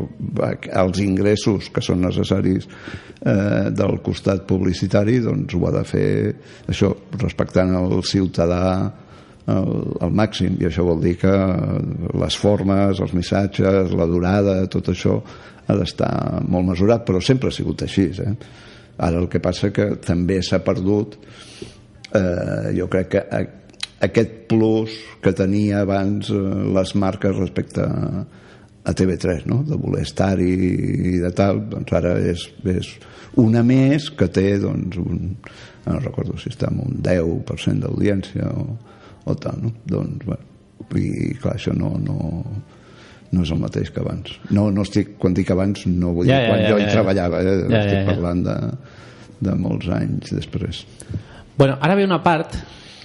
els ingressos que són necessaris eh, del costat publicitari doncs ho ha de fer això respectant el ciutadà al, màxim i això vol dir que les formes, els missatges, la durada, tot això ha d'estar molt mesurat, però sempre ha sigut així eh? ara el que passa que també s'ha perdut eh, jo crec que a, aquest plus que tenia abans eh, les marques respecte a, a TV3 no? de voler estar-hi i de tal doncs ara és, és una més que té doncs un, no recordo si està en un 10% d'audiència o, o tal no? doncs bueno, i clar això no, no, no és el mateix que abans no, no estic, quan dic abans no vull Ja, dir ja, quan ja, jo ja, hi ja. treballava eh? Ja, ja, estic ja. parlant de, de molts anys després Bueno, ara ve una part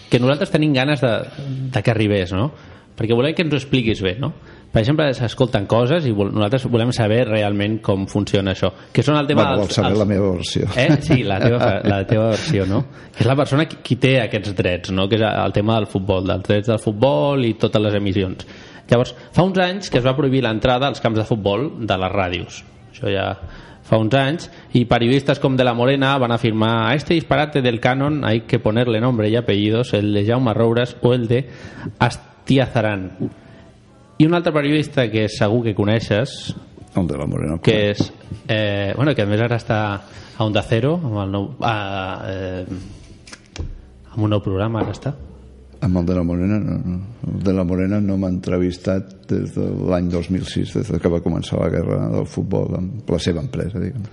que nosaltres tenim ganes de, de que arribés, no? Perquè volem que ens ho expliquis bé, no? Per exemple, s'escolten coses i vol, nosaltres volem saber realment com funciona això. Que són el tema bueno, vols saber la meva versió Eh? Sí, la teva, la teva versió, no? Que és la persona qui, qui té aquests drets, no? Que és el tema del futbol, dels drets del futbol i totes les emissions. Llavors, fa uns anys que es va prohibir l'entrada als camps de futbol de les ràdios. Això ja fa uns anys, i periodistas com de la Morena van afirmar a este disparate del canon hay que ponerle nombre y apellidos, el de Jaume Roures o el de Astiazarán. I un altre periodista que segur que coneixes, el de la Morena que és eh, bueno, que a més ara està a Onda Cero amb, el nou, a, eh, amb un nou programa ara està Amb el de la Morena no, no. El de la Morena no m'ha entrevistat des de l'any 2006, des de que va començar la guerra del futbol amb la seva empresa, diguem.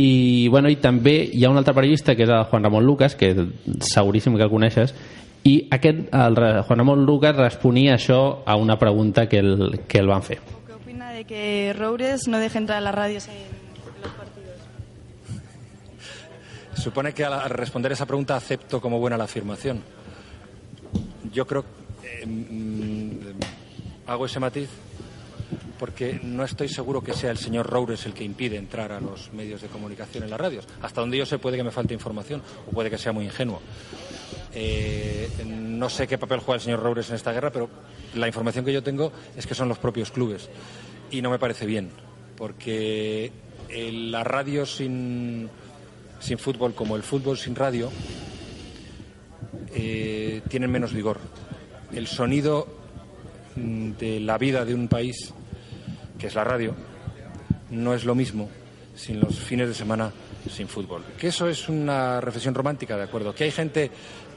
i, bueno, i també hi ha un altre periodista que és el Juan Ramon Lucas que seguríssim que el coneixes i aquest, el Juan Ramon Lucas responia això a una pregunta que el, que el van fer ¿Qué opina de que Roures no deje entrar a las radios en los partidos? Supone que al responder esa pregunta acepto como buena la afirmación. Yo creo que mm, hago ese matiz porque no estoy seguro que sea el señor Roures el que impide entrar a los medios de comunicación en las radios. Hasta donde yo sé puede que me falte información o puede que sea muy ingenuo. Eh, no sé qué papel juega el señor Roures en esta guerra, pero la información que yo tengo es que son los propios clubes. Y no me parece bien, porque eh, la radio sin, sin fútbol, como el fútbol sin radio, eh, tienen menos vigor. El sonido mm, de la vida de un país, que es la radio, no es lo mismo sin los fines de semana sin fútbol. Que eso es una reflexión romántica, de acuerdo. Que hay gente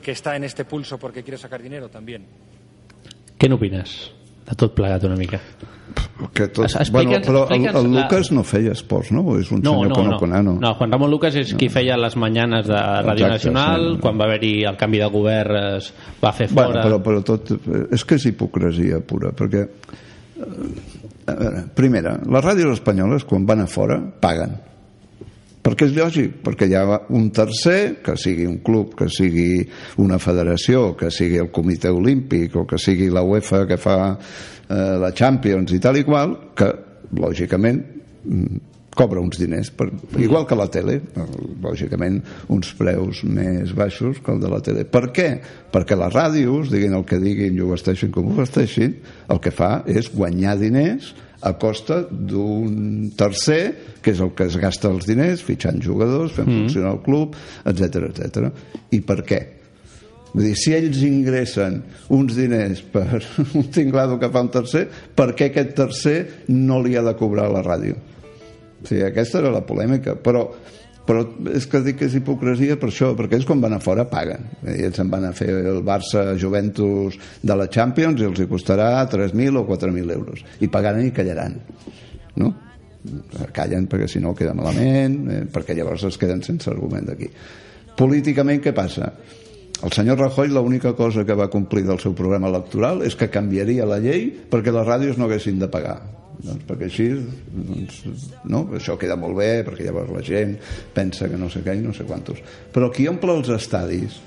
que está en este pulso porque quiere sacar dinero también. què n'opines de tot plegat una mica Que tot... Es- explica'ns- bueno, però el, explica'ns el la- Lucas no feia esports, no? És un no, senyor no, que no, no. coneix, no? no, Juan Ramon Lucas és qui feia les mañanes de Ràdio Exacte, Nacional sí. quan va haver-hi el canvi de govern es va fer Bueno, fora però, però tot... És que és hipocresia pura, perquè... eh, A veure, primera, les ràdios espanyoles, quan van a fora, paguen. Perquè és lògic, perquè hi ha un tercer, que sigui un club, que sigui una federació, que sigui el comitè olímpic o que sigui la UEFA que fa eh, la Champions i tal i qual, que lògicament mm, cobra uns diners, per, igual que la tele, lògicament uns preus més baixos que el de la tele. Per què? Perquè les ràdios, diguin el que diguin i ho vesteixin com ho vesteixin, el que fa és guanyar diners a costa d'un tercer, que és el que es gasta els diners, fitxant jugadors, fent mm. funcionar el club, etc etc. I per què? Vull dir, si ells ingressen uns diners per un tinglado que fa un tercer, per què aquest tercer no li ha de cobrar la ràdio? O sigui, aquesta era la polèmica, però, però és que dic que és hipocresia per això, perquè ells quan van a fora paguen. I ells se'n van a fer el Barça-Juventus de la Champions i els hi costarà 3.000 o 4.000 euros. I pagaran i callaran. No? Callen perquè si no queda malament, eh, perquè llavors es queden sense argument d'aquí. Políticament què passa? El senyor Rajoy l'única cosa que va complir del seu programa electoral és que canviaria la llei perquè les ràdios no haguessin de pagar doncs perquè així doncs, no? això queda molt bé perquè llavors la gent pensa que no sé què i no sé quantos però qui omple els estadis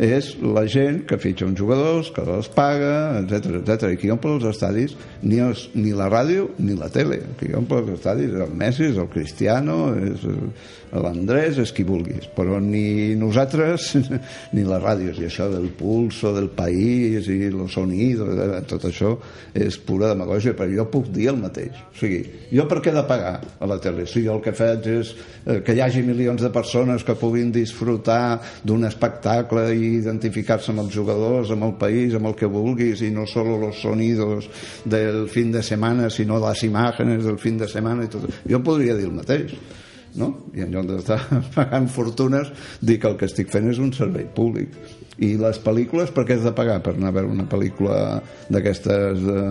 és la gent que fitxa uns jugadors, que els paga, etc etc. I qui omple els estadis ni, els, ni la ràdio ni la tele. Qui omple els estadis és el Messi, és el Cristiano, és l'Andrés, és qui vulguis. Però ni nosaltres ni les ràdios. I això del pulso del país i el sonido, tot això és pura demagògia, però jo puc dir el mateix. O sigui, jo per què he de pagar a la tele? Si jo el que faig és eh, que hi hagi milions de persones que puguin disfrutar d'un espectacle i identificar-se amb els jugadors, amb el país, amb el que vulguis, i no solo los sonidos del fin de semana, sinó les imágenes del fin de semana i tot. Jo podria dir el mateix. No? i en lloc d'estar pagant fortunes dic que el que estic fent és un servei públic i les pel·lícules per què has de pagar per anar a veure una pel·lícula d'aquestes de...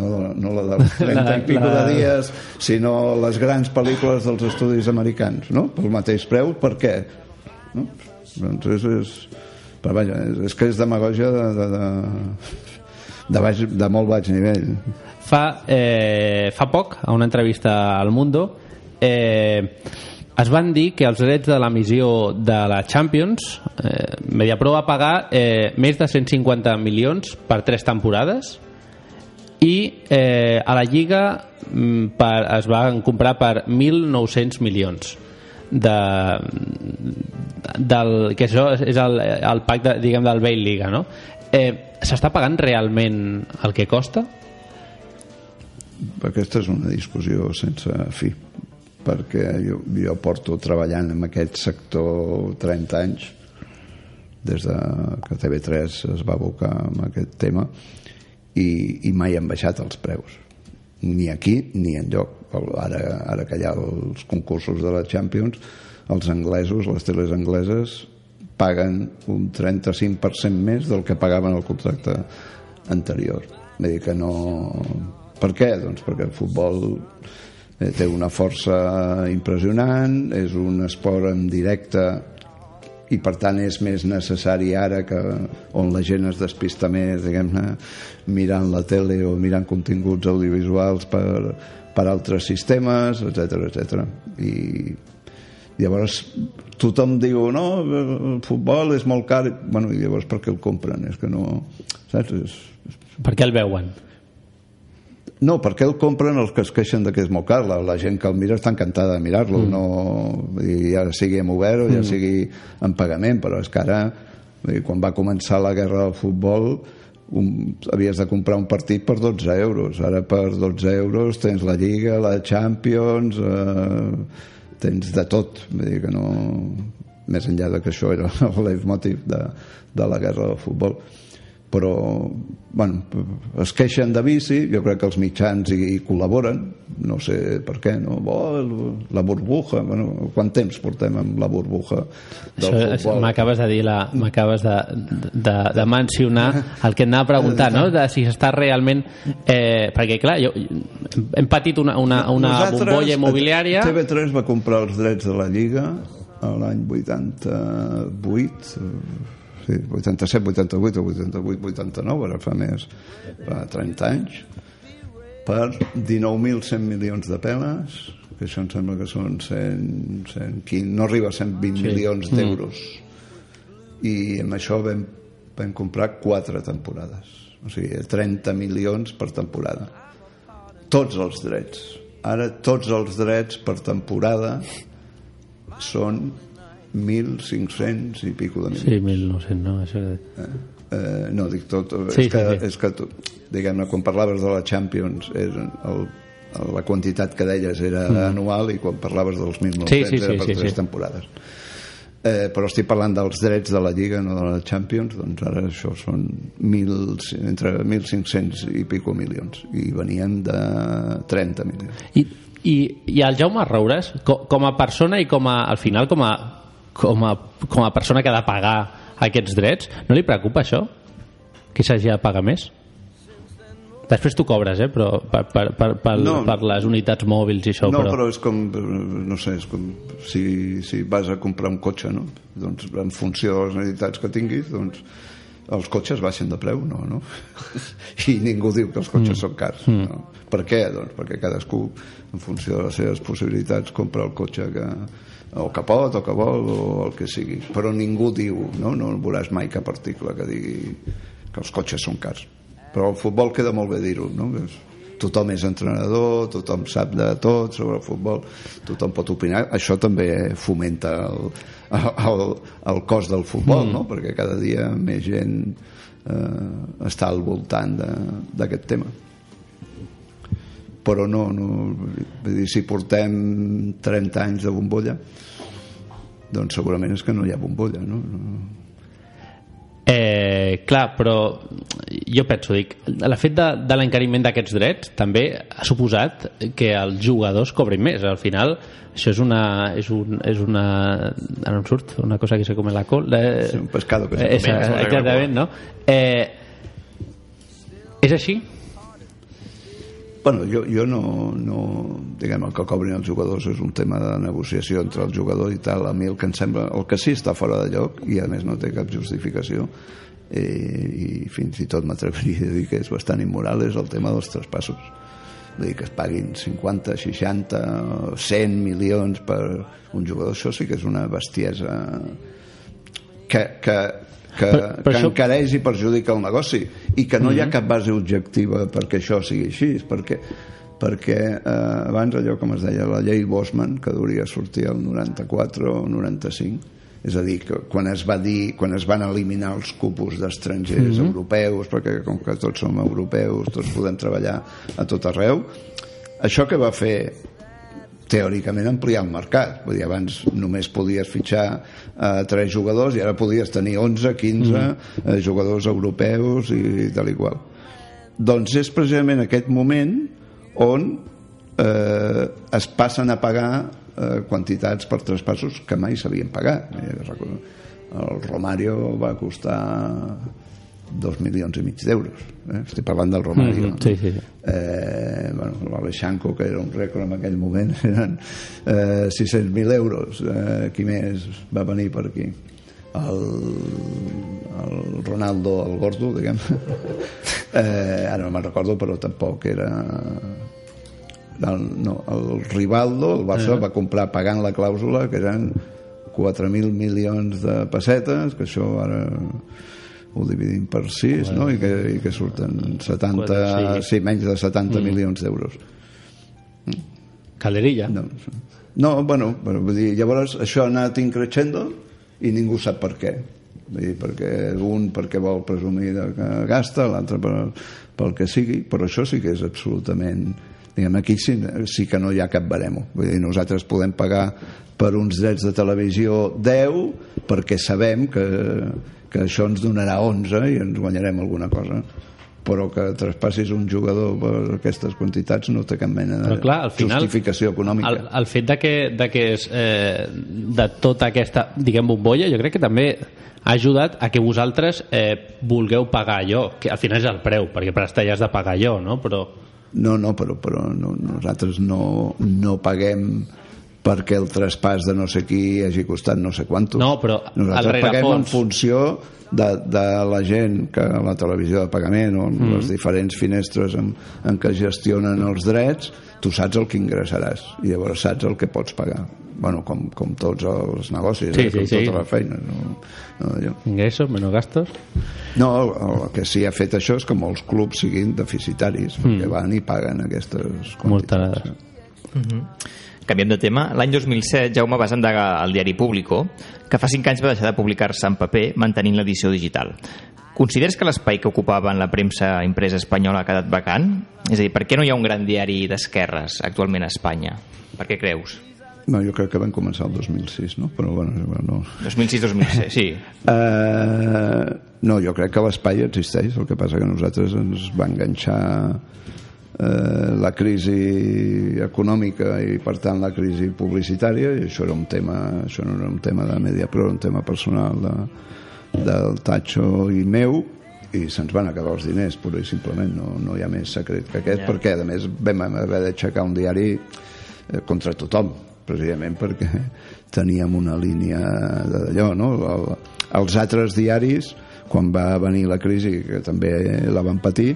no, no la dels 30 La- i pico la- de dies sinó les grans pel·lícules dels estudis americans no? pel mateix preu, per què? no? doncs és, és però vaja, és, és que és demagogia de, de, de, de, baix, de molt baix nivell Fa, eh, fa poc, a una entrevista al Mundo, eh, es van dir que els drets de l'emissió de la Champions, eh, Mediapro va pagar eh, més de 150 milions per tres temporades i eh, a la Lliga mm, per, es van comprar per 1.900 milions de, del, que això és el, el pacte diguem, del Bay Liga no? eh, s'està pagant realment el que costa? aquesta és una discussió sense fi perquè jo, jo porto treballant en aquest sector 30 anys. Des de que TV3 es va abocar en aquest tema i, i mai han baixat els preus. Ni aquí ni en lloc ara, ara que hi ha els concursos de la Champions els anglesos, les teles angleses paguen un 35% més del que pagaven el contracte anterior. Vull dir que no per què? Doncs perquè el futbol eh, té una força impressionant, és un esport en directe i per tant és més necessari ara que on la gent es despista més diguem-ne mirant la tele o mirant continguts audiovisuals per, per altres sistemes etc etc. i llavors tothom diu no, el futbol és molt car bueno, i llavors per què el compren? és que no saps? És, Per què el veuen? No, perquè el compren els que es queixen de que és molt car. La, la gent que el mira està encantada de mirar-lo, mm. no, dir, ja sigui en obert o ja sigui en pagament, però és que ara, dir, quan va començar la guerra del futbol, un, havies de comprar un partit per 12 euros. Ara per 12 euros tens la Lliga, la Champions, eh, tens de tot. Vull dir que no... Més enllà de que això era el leitmotiv de, de la guerra del futbol però bueno, es queixen de bici jo crec que els mitjans hi, hi col·laboren no sé per què no? oh, la burbuja bueno, quant temps portem amb la burbuja del Això, futbol M'acabes de dir la, m'acabes de, de, de mencionar el que anava a preguntar, no? De si està realment... Eh, perquè, clar, jo, hem patit una, una, una Nosaltres, bombolla immobiliària... TV3 va comprar els drets de la Lliga l'any 88 eh, sí, 87, 88 o 88, 89 ara fa més fa 30 anys per 19.100 milions de peles que això em sembla que són 100, 115, no arriba a 120 sí. milions d'euros. I amb això vam, vam comprar quatre temporades o sigui, 30 milions per temporada. Tots els drets. Ara tots els drets per temporada són 1.500 i pico de milions Sí, 1900, no? Això... eh, no, dic tot Sí, és, que, sí, sí. és que tu, diguem-ne, quan parlaves de la Champions era el, la quantitat que deies era mm. anual i quan parlaves dels 1.900 Sí, sí, sí, era per sí, tres sí. temporades eh, però estic parlant dels drets de la Lliga no de la Champions doncs ara això són 1.000, entre 1.500 i pico milions i venien de 30 milions I, i, i el Jaume Roures, com, com a persona i com a, al final com a, com, a, com a persona que ha de pagar aquests drets, no li preocupa això? Que s'hagi de pagar més? Després tu cobres, eh? Però per, per, per, per, No. per les unitats mòbils i això, no, però... però és com, no sé, és com si, si vas a comprar un cotxe, no? Doncs en funció de les necessitats que tinguis, doncs els cotxes baixen de preu, no, no? I ningú diu que els cotxes mm. són cars, no? Per què? Doncs perquè cadascú, en funció de les seves possibilitats, compra el cotxe que, o que pot, o que vol, o el que sigui. Però ningú diu, no? No veuràs mai cap article que digui que els cotxes són cars. Però el futbol queda molt bé dir-ho, no? Tothom és entrenador, tothom sap de tot sobre el futbol, tothom pot opinar. Això també fomenta el, el, el cos del futbol, mm. no? perquè cada dia més gent eh, està al voltant de- d'aquest tema. Però no, no, vull dir, si portem 30 anys de bombolla, doncs segurament és que no hi ha bombolla, no? no Eh, clar, però jo penso, dic, el fet de, de l'encariment d'aquests drets també ha suposat que els jugadors cobrin més. Al final, això és una... És un, és una ara no em surt, una cosa que se come la col. Eh, Sí, un pescado que se eh, come. esa- Exactament, no? Eh, és així? Bueno, jo, jo no, no... Diguem, el que cobrin els jugadors és un tema de negociació entre el jugador i tal. A mi el que em sembla... El que sí està fora de lloc, i a més no té cap justificació, eh, i fins i tot m'atreviria a dir que és bastant immoral, és el tema dels traspassos. Vull dir, que es paguin 50, 60, 100 milions per un jugador, això sí que és una bestiesa que, que, que, Per- per que això- encareix i perjudica el negoci i que no hi ha cap base objectiva perquè això sigui així perquè, perquè eh, abans allò com es deia la llei Bosman que hauria sortir el 94 o 95 és a dir, que quan es va dir quan es van eliminar els cupos d'estrangers europeus, perquè com que tots som europeus, tots podem treballar a tot arreu això que va fer teòricament ampliar el mercat. Vull dir, abans només podies fitxar eh, tres jugadors i ara podies tenir 11, 15 mm. eh, jugadors europeus i tal i qual. Doncs és precisament aquest moment on eh, es passen a pagar eh, quantitats per traspassos que mai s'havien pagat. Eh, El Romario va costar dos milions i mig d'euros. Eh? Estic parlant del Romario. Mhm, sí, sí, sí. Eh, bueno, l'Aleixanco, que era un rècord en aquell moment, eren eh, 600.000 euros. Eh, qui més va venir per aquí? El, el Ronaldo, el gordo, diguem. Eh, ara no me'n recordo, però tampoc era... El, no, el Rivaldo, el Barça, va comprar pagant la clàusula, que eren 4.000 milions de pessetes, que això ara ho dividim per 6, no? I que, i que surten 70, Quatre, sí. sí, menys de 70 milions d'euros. Calderilla. No, no bueno, però vull dir, llavors això ha anat increixendo i ningú sap per què. Vull dir, perquè un perquè vol presumir de que gasta, l'altre per, pel que sigui, però això sí que és absolutament... Diguem, aquí sí, sí que no hi ha cap baremo. Vull dir, nosaltres podem pagar per uns drets de televisió 10 perquè sabem que, que això ens donarà 11 i ens guanyarem alguna cosa però que traspassis un jugador per aquestes quantitats no té cap mena de Però clar, al final, justificació econòmica. El, el fet de que, de que és, eh, de tota aquesta, diguem, bombolla, jo crec que també ha ajudat a que vosaltres eh, vulgueu pagar allò, que al final és el preu, perquè per estar ja has de pagar allò, no? Però No, no, però, però no, nosaltres no, no paguem perquè el traspàs de no sé qui hagi costat no sé quantos. No, però el Nosaltres paguem en rerefons. funció de, de la gent que a la televisió de pagament o en mm. les diferents finestres en, en què gestionen els drets, tu saps el que ingressaràs i llavors saps el que pots pagar. Bueno, com, com tots els negocis, Sí, eh? com sí, sí. tota la feina. No, no, allò. ingressos, menys gastos... No, el que sí ha fet això és que molts clubs siguin deficitaris, perquè van i paguen aquestes quantitats. Moltes. Canviem de tema. L'any 2007, Jaume vas endegar al diari Público, que fa 5 anys va deixar de publicar-se en paper, mantenint l'edició digital. Consideres que l'espai que ocupava en la premsa impresa espanyola ha quedat vacant? És a dir, per què no hi ha un gran diari d'esquerres actualment a Espanya? Per què creus? No, jo crec que van començar el 2006, no? Però bueno, no... 2006-2006, sí. Uh, no, jo crec que l'espai existeix, el que passa que nosaltres ens va enganxar eh, la crisi econòmica i per tant la crisi publicitària i això era un tema això no era un tema de Mediapro, era un tema personal de, del Tacho i meu i se'ns van acabar els diners pura i simplement, no, no hi ha més secret que aquest Ja. perquè a més vam haver d'aixecar un diari eh, contra tothom precisament perquè teníem una línia d'allò no? El, els altres diaris quan va venir la crisi que també la van patir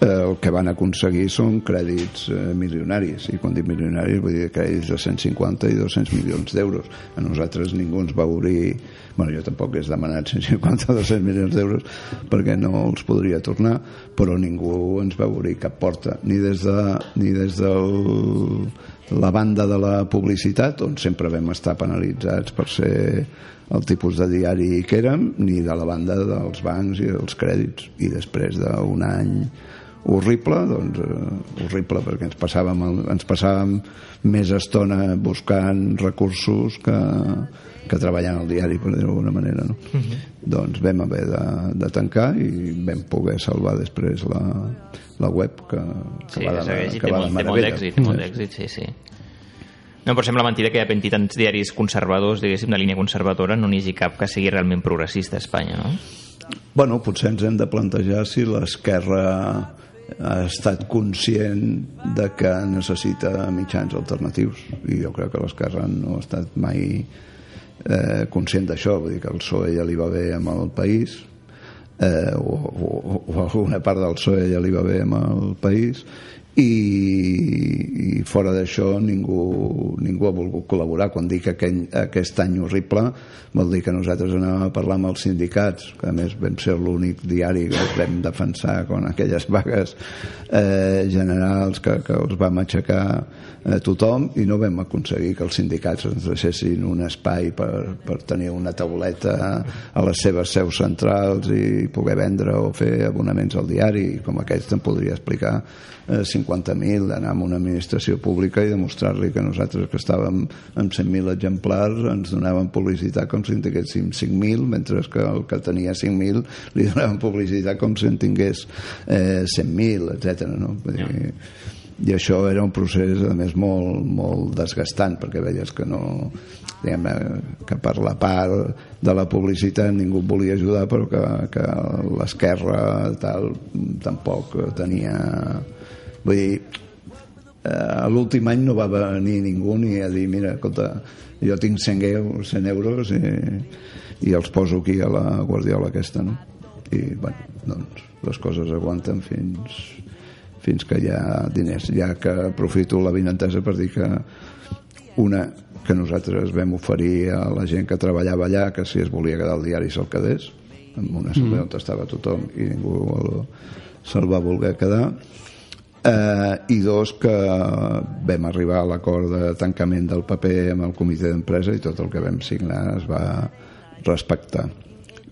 eh, el que van aconseguir són crèdits eh, milionaris. I quan dic milionaris vull dir crèdits de 150 i 200 milions d'euros. A nosaltres ningú ens va obrir bueno, jo tampoc he demanat 150 o 200 milions d'euros perquè no els podria tornar però ningú ens va obrir cap porta. Ni des de, ni des del la banda de la publicitat on sempre vam estar penalitzats per ser el tipus de diari que érem ni de la banda dels bancs i dels crèdits. I després d'un any horrible doncs eh, horrible perquè ens passàvem, el, ens passàvem més estona buscant recursos que, que treballant al diari per dir-ho d'alguna manera no? doncs vam haver de, de tancar i vam poder salvar després la, la web que, que Sí, va de, que té va molt, de té molt d'èxit, molt d'èxit, sí, sí. No, però sembla mentida que hi hagi tants diaris conservadors, diguéssim, de línia conservadora, no n'hi hagi cap que sigui realment progressista a Espanya, no? Bueno, potser ens hem de plantejar si l'esquerra ha estat conscient de que necessita mitjans alternatius i jo crec que l'esquerra no ha estat mai eh, conscient d'això. Vull dir que el PSOE ja li va bé amb el país eh, o, o, o alguna part del PSOE ja li va bé amb el país i, i fora d'això ningú, ningú ha volgut col·laborar. Quan dic aquell, aquest any horrible vol dir que nosaltres anàvem a parlar amb els sindicats que a més vam ser l'únic diari que vam defensar quan aquelles vagues eh, generals que, que els vam aixecar eh, tothom i no vam aconseguir que els sindicats ens deixessin un espai per, per tenir una tauleta a les seves seus centrals i poder vendre o fer abonaments al diari com aquests te'n podria explicar 50.000 d'anar a una administració pública i demostrar-li que nosaltres que estàvem amb 100.000 exemplars ens donaven publicitat com si en tinguéssim 5.000 mentre que el que tenia 5.000 li donaven publicitat com si en tingués eh, 100.000 etc. No? Vull dir, i això era un procés a més molt, molt desgastant perquè veies que no diguem, que per la part de la publicitat ningú volia ajudar però que, que l'esquerra tal tampoc tenia vull dir eh, l'últim any no va venir ningú ni a dir mira, escolta, jo tinc 100 euros, 100 euros i, i els poso aquí a la guardiola aquesta no? i bueno, doncs les coses aguanten fins fins que hi ha diners ja que aprofito la vinentesa per dir que una que nosaltres vam oferir a la gent que treballava allà que si es volia quedar al diari se'l quedés amb una assemblea mm. on estava tothom i ningú el, se'l va voler quedar eh, i dos que vam arribar a l'acord de tancament del paper amb el comitè d'empresa i tot el que vam signar es va respectar.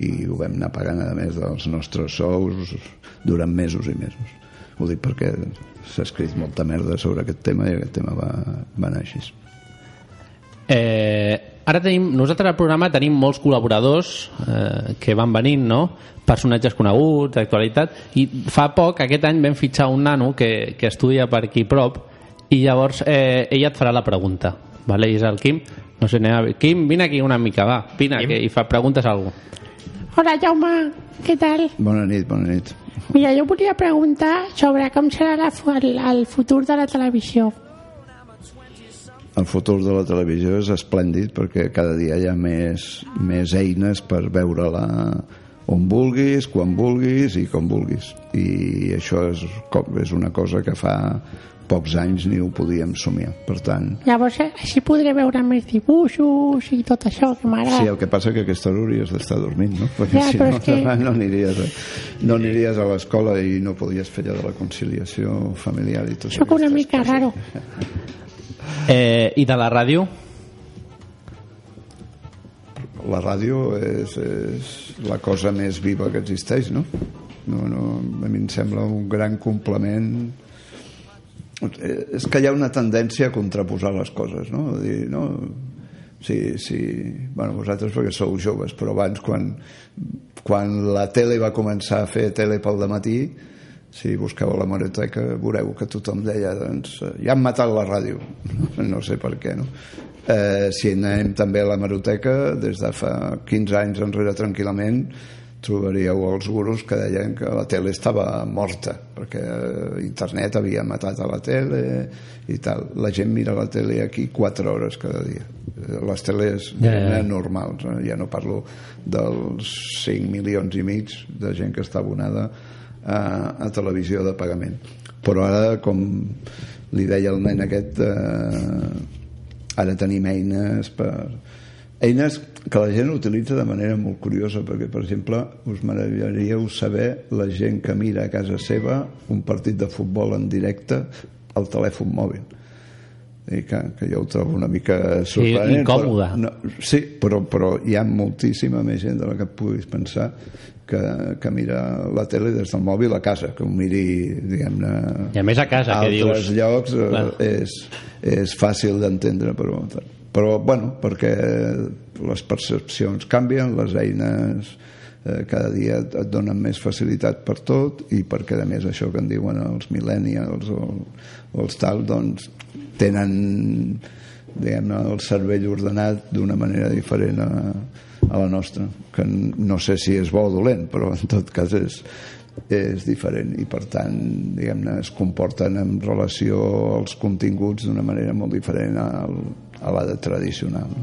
I ho vam anar pagant a més dels nostres sous durant mesos i mesos. Ho dic perquè s'ha escrit molta merda sobre aquest tema i aquest tema va, va anar així. Eh, ara tenim, nosaltres al programa tenim molts col·laboradors eh, que van venint, no? personatges coneguts, d'actualitat, i fa poc, aquest any, vam fitxar un nano que, que estudia per aquí prop, i llavors eh, ella et farà la pregunta, vale? i és el Quim, no sé, anem a... Quim, vine aquí una mica, va, vine, Quim? que, i fa preguntes a algú. Hola Jaume, què tal? Bona nit, bona nit. Mira, jo volia preguntar sobre com serà la, el, el futur de la televisió. El futur de la televisió és esplèndid perquè cada dia hi ha més, més eines per veure-la on vulguis, quan vulguis i com vulguis. I això és, com- és una cosa que fa pocs anys ni ho podíem somiar. Per tant, Llavors, eh, així podré veure més dibuixos i tot això que m'agrada. Sí, el que passa que a aquesta hora hauries d'estar dormint, no? Perquè Ja, si no, que- no aniries, a, no aniries a l'escola i no podies fer allò de la conciliació familiar i tot Sóc una mica raro. Eh, I de la ràdio? La ràdio és, és la cosa més viva que existeix, no? no, no a mi em sembla un gran complement és que hi ha una tendència a contraposar les coses, no? Dir, no? Sí, sí, bueno, vosaltres perquè sou joves, però abans quan, quan la tele va començar a fer tele pel matí si busqueu a la Moreteca veureu que tothom deia doncs, ja han matat la ràdio no sé per què no? eh, si anem també a la Maroteca des de fa 15 anys enrere tranquil·lament trobaríeu els gurus que deien que la tele estava morta perquè eh, internet havia matat a la tele i tal. La gent mira la tele aquí 4 hores cada dia. Eh, Les teles Ja, ja, ja. ja. normals, eh? ja no parlo dels 5 milions i mig de gent que està abonada a, a televisió de pagament. Però ara, com li deia el nen aquest, eh, ara tenim eines per eines que la gent utilitza de manera molt curiosa perquè, per exemple, us meravillaríeu saber la gent que mira a casa seva un partit de futbol en directe al telèfon mòbil i que, que jo ho trobo una mica sorprenent incòmode. però, no, sí, però, però hi ha moltíssima més gent de la que puguis pensar que, que mira la tele des del mòbil a casa, que ho miri diguem-ne I a més a casa, a que altres dius... llocs eh, Clar. és, és fàcil d'entendre però, però bueno, perquè les percepcions canvien les eines eh, cada dia et, et donen més facilitat per tot i perquè a més això que en diuen els millennials o, o els tal doncs tenen diguem-ne el cervell ordenat d'una manera diferent a, a la nostra que no sé si és bo o dolent però en tot cas és, és diferent. I per tant diguem-ne es comporten en relació als continguts d'una manera molt diferent al, a la de tradicional.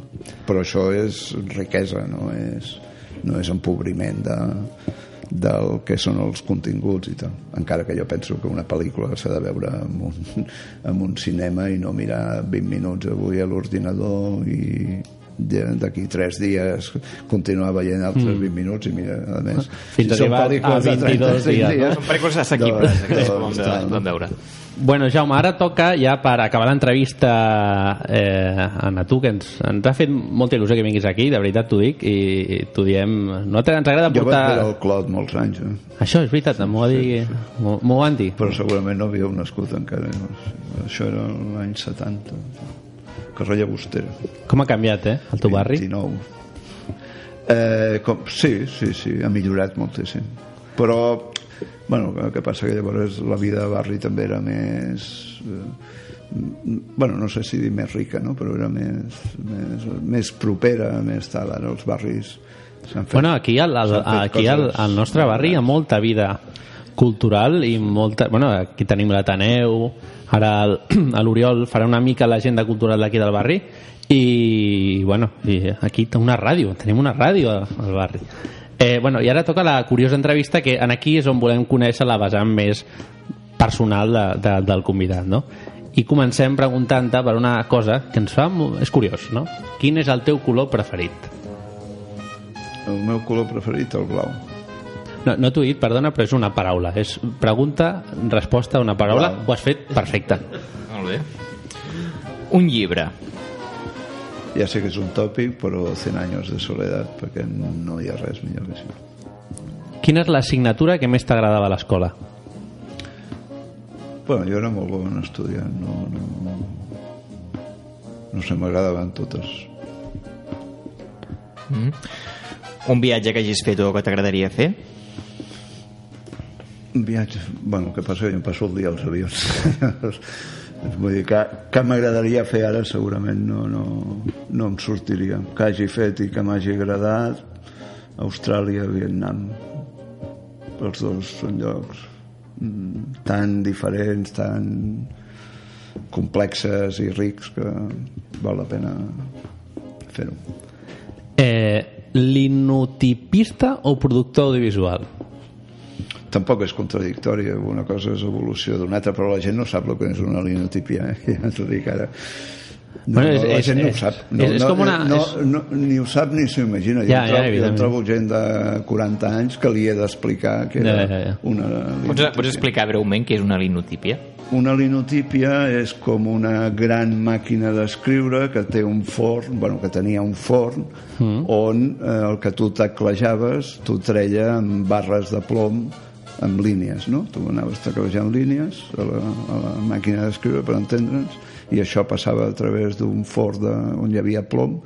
Però això és riquesa no és, no és empobriment de, del que són els continguts i tal. Encara que jo penso que una pel·lícula s'ha de veure en un, en un cinema i no mirar 20 minuts avui a l'ordinador i d'aquí tres dies continuar veient altres Mm. 20 minuts i mira, a més Fins són arribar a pel·lícules de 22 35 dies, no? Són pel·lícules assequibles, Doncs- que doncs, vam veure. Bueno, Jaume, ara toca ja per acabar l'entrevista eh, a tu, que ens, ens ha fet molta il·lusió que vinguis aquí, de veritat t'ho dic, i t'ho diem... No ens agrada jo vaig portar... veure el Clot molts anys eh? Això és veritat, m'ho va dir... M'ho van dir. però segurament no havíeu nascut encara això era l'any 70 carrer Llagostera Com ha canviat, eh, el teu barri? 29. Eh, com, sí, sí, sí, ha millorat moltíssim. Però, bueno, el que passa que llavors la vida de barri també era més... Eh, bueno, no sé si dir més rica, no? però era més, més, més propera, més tal. Ara els barris s'han fet... Bueno, aquí, al, al, aquí al, al nostre barri hi ha molta vida cultural i molta... Bueno, aquí tenim l'Ateneu, ara l'Oriol farà una mica l'agenda cultural d'aquí del barri i, bueno, i aquí té una ràdio, tenim una ràdio al, barri. Eh, bueno, I ara toca la curiosa entrevista que en aquí és on volem conèixer la vessant més personal de, de, del convidat, no? I comencem preguntant-te per una cosa que ens fa... És curiós, no? Quin és el teu color preferit? El meu color preferit, el blau. No, no t'ho he dit, perdona, però és una paraula. És pregunta, resposta, una paraula. Wow. Ho has fet perfecte. Molt bé. Un llibre. Ja sé que és un tòpic, però 100 anys de soledat, perquè no hi ha res millor que això. Quina és l'assignatura que més t'agradava a l'escola? Bueno, jo era molt bon estudiant, no, no, no sé, m'agradaven totes. Mm. Un viatge que hagis fet o que t'agradaria fer? Viatge, bueno, que passa jo passo el dia als avions. Vull dir que, que m'agradaria fer ara segurament no, no, no em sortiria. Que hagi fet i que m'hagi agradat Austràlia, Vietnam. Els dos són llocs mm, tan diferents, tan complexes i rics que val la pena fer-ho. Eh, Linotipista o productor audiovisual? Tampoc és contradictori, una cosa és evolució d'una altra, però la gent no sap el que és una linotipia, eh? ja t'ho dic ara. No, Bueno, és- no, la és- gent no és- ho sap. No, és- és no, com una- No, és- no, ni ho sap ni s'ho imagina. Ja, jo, ja, trobo, jo trobo gent de 40 anys que li he d'explicar que era Ja, ja, ja. una Pots, linotipia. pots explicar breument què és una linotípia? Una linotípia és com una gran màquina d'escriure que té un forn, bueno, que tenia un forn, mm. on eh, el que tu teclejaves, tu treia amb barres de plom amb línies, no? Tu anaves teclejant línies a la, a la màquina d'escriure, per entendre'ns, i això passava a través d'un forn de, on hi havia plom,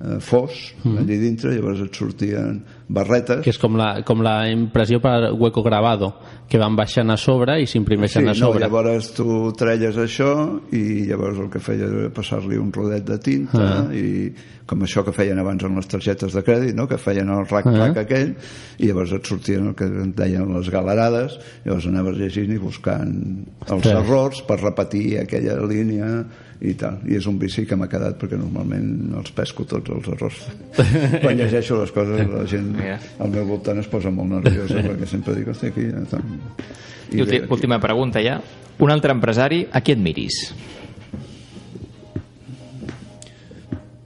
eh, fos, mm. allà dintre, llavors et sortien barretes, Que és com la, com la impressió per hueco grabado, que van baixant a sobre i s'imprimeixen a no, sobre. llavors tu trelles això i llavors el que feia era passar-li un rodet de tinta Ah. i com això que feien abans amb les targetes de crèdit, no? que feien el rac-rac Ah. aquell i llavors et sortien el que en deien les galerades llavors anaves llegint i buscant els Ostres. errors per repetir aquella línia i tal, i és un vici que m'ha quedat perquè normalment els pesco tots els errors quan llegeixo les coses la gent al meu voltant es posa molt nerviosa perquè sempre dic, hosti, aquí I bé, última pregunta ja. Un altre empresari, a qui admiris?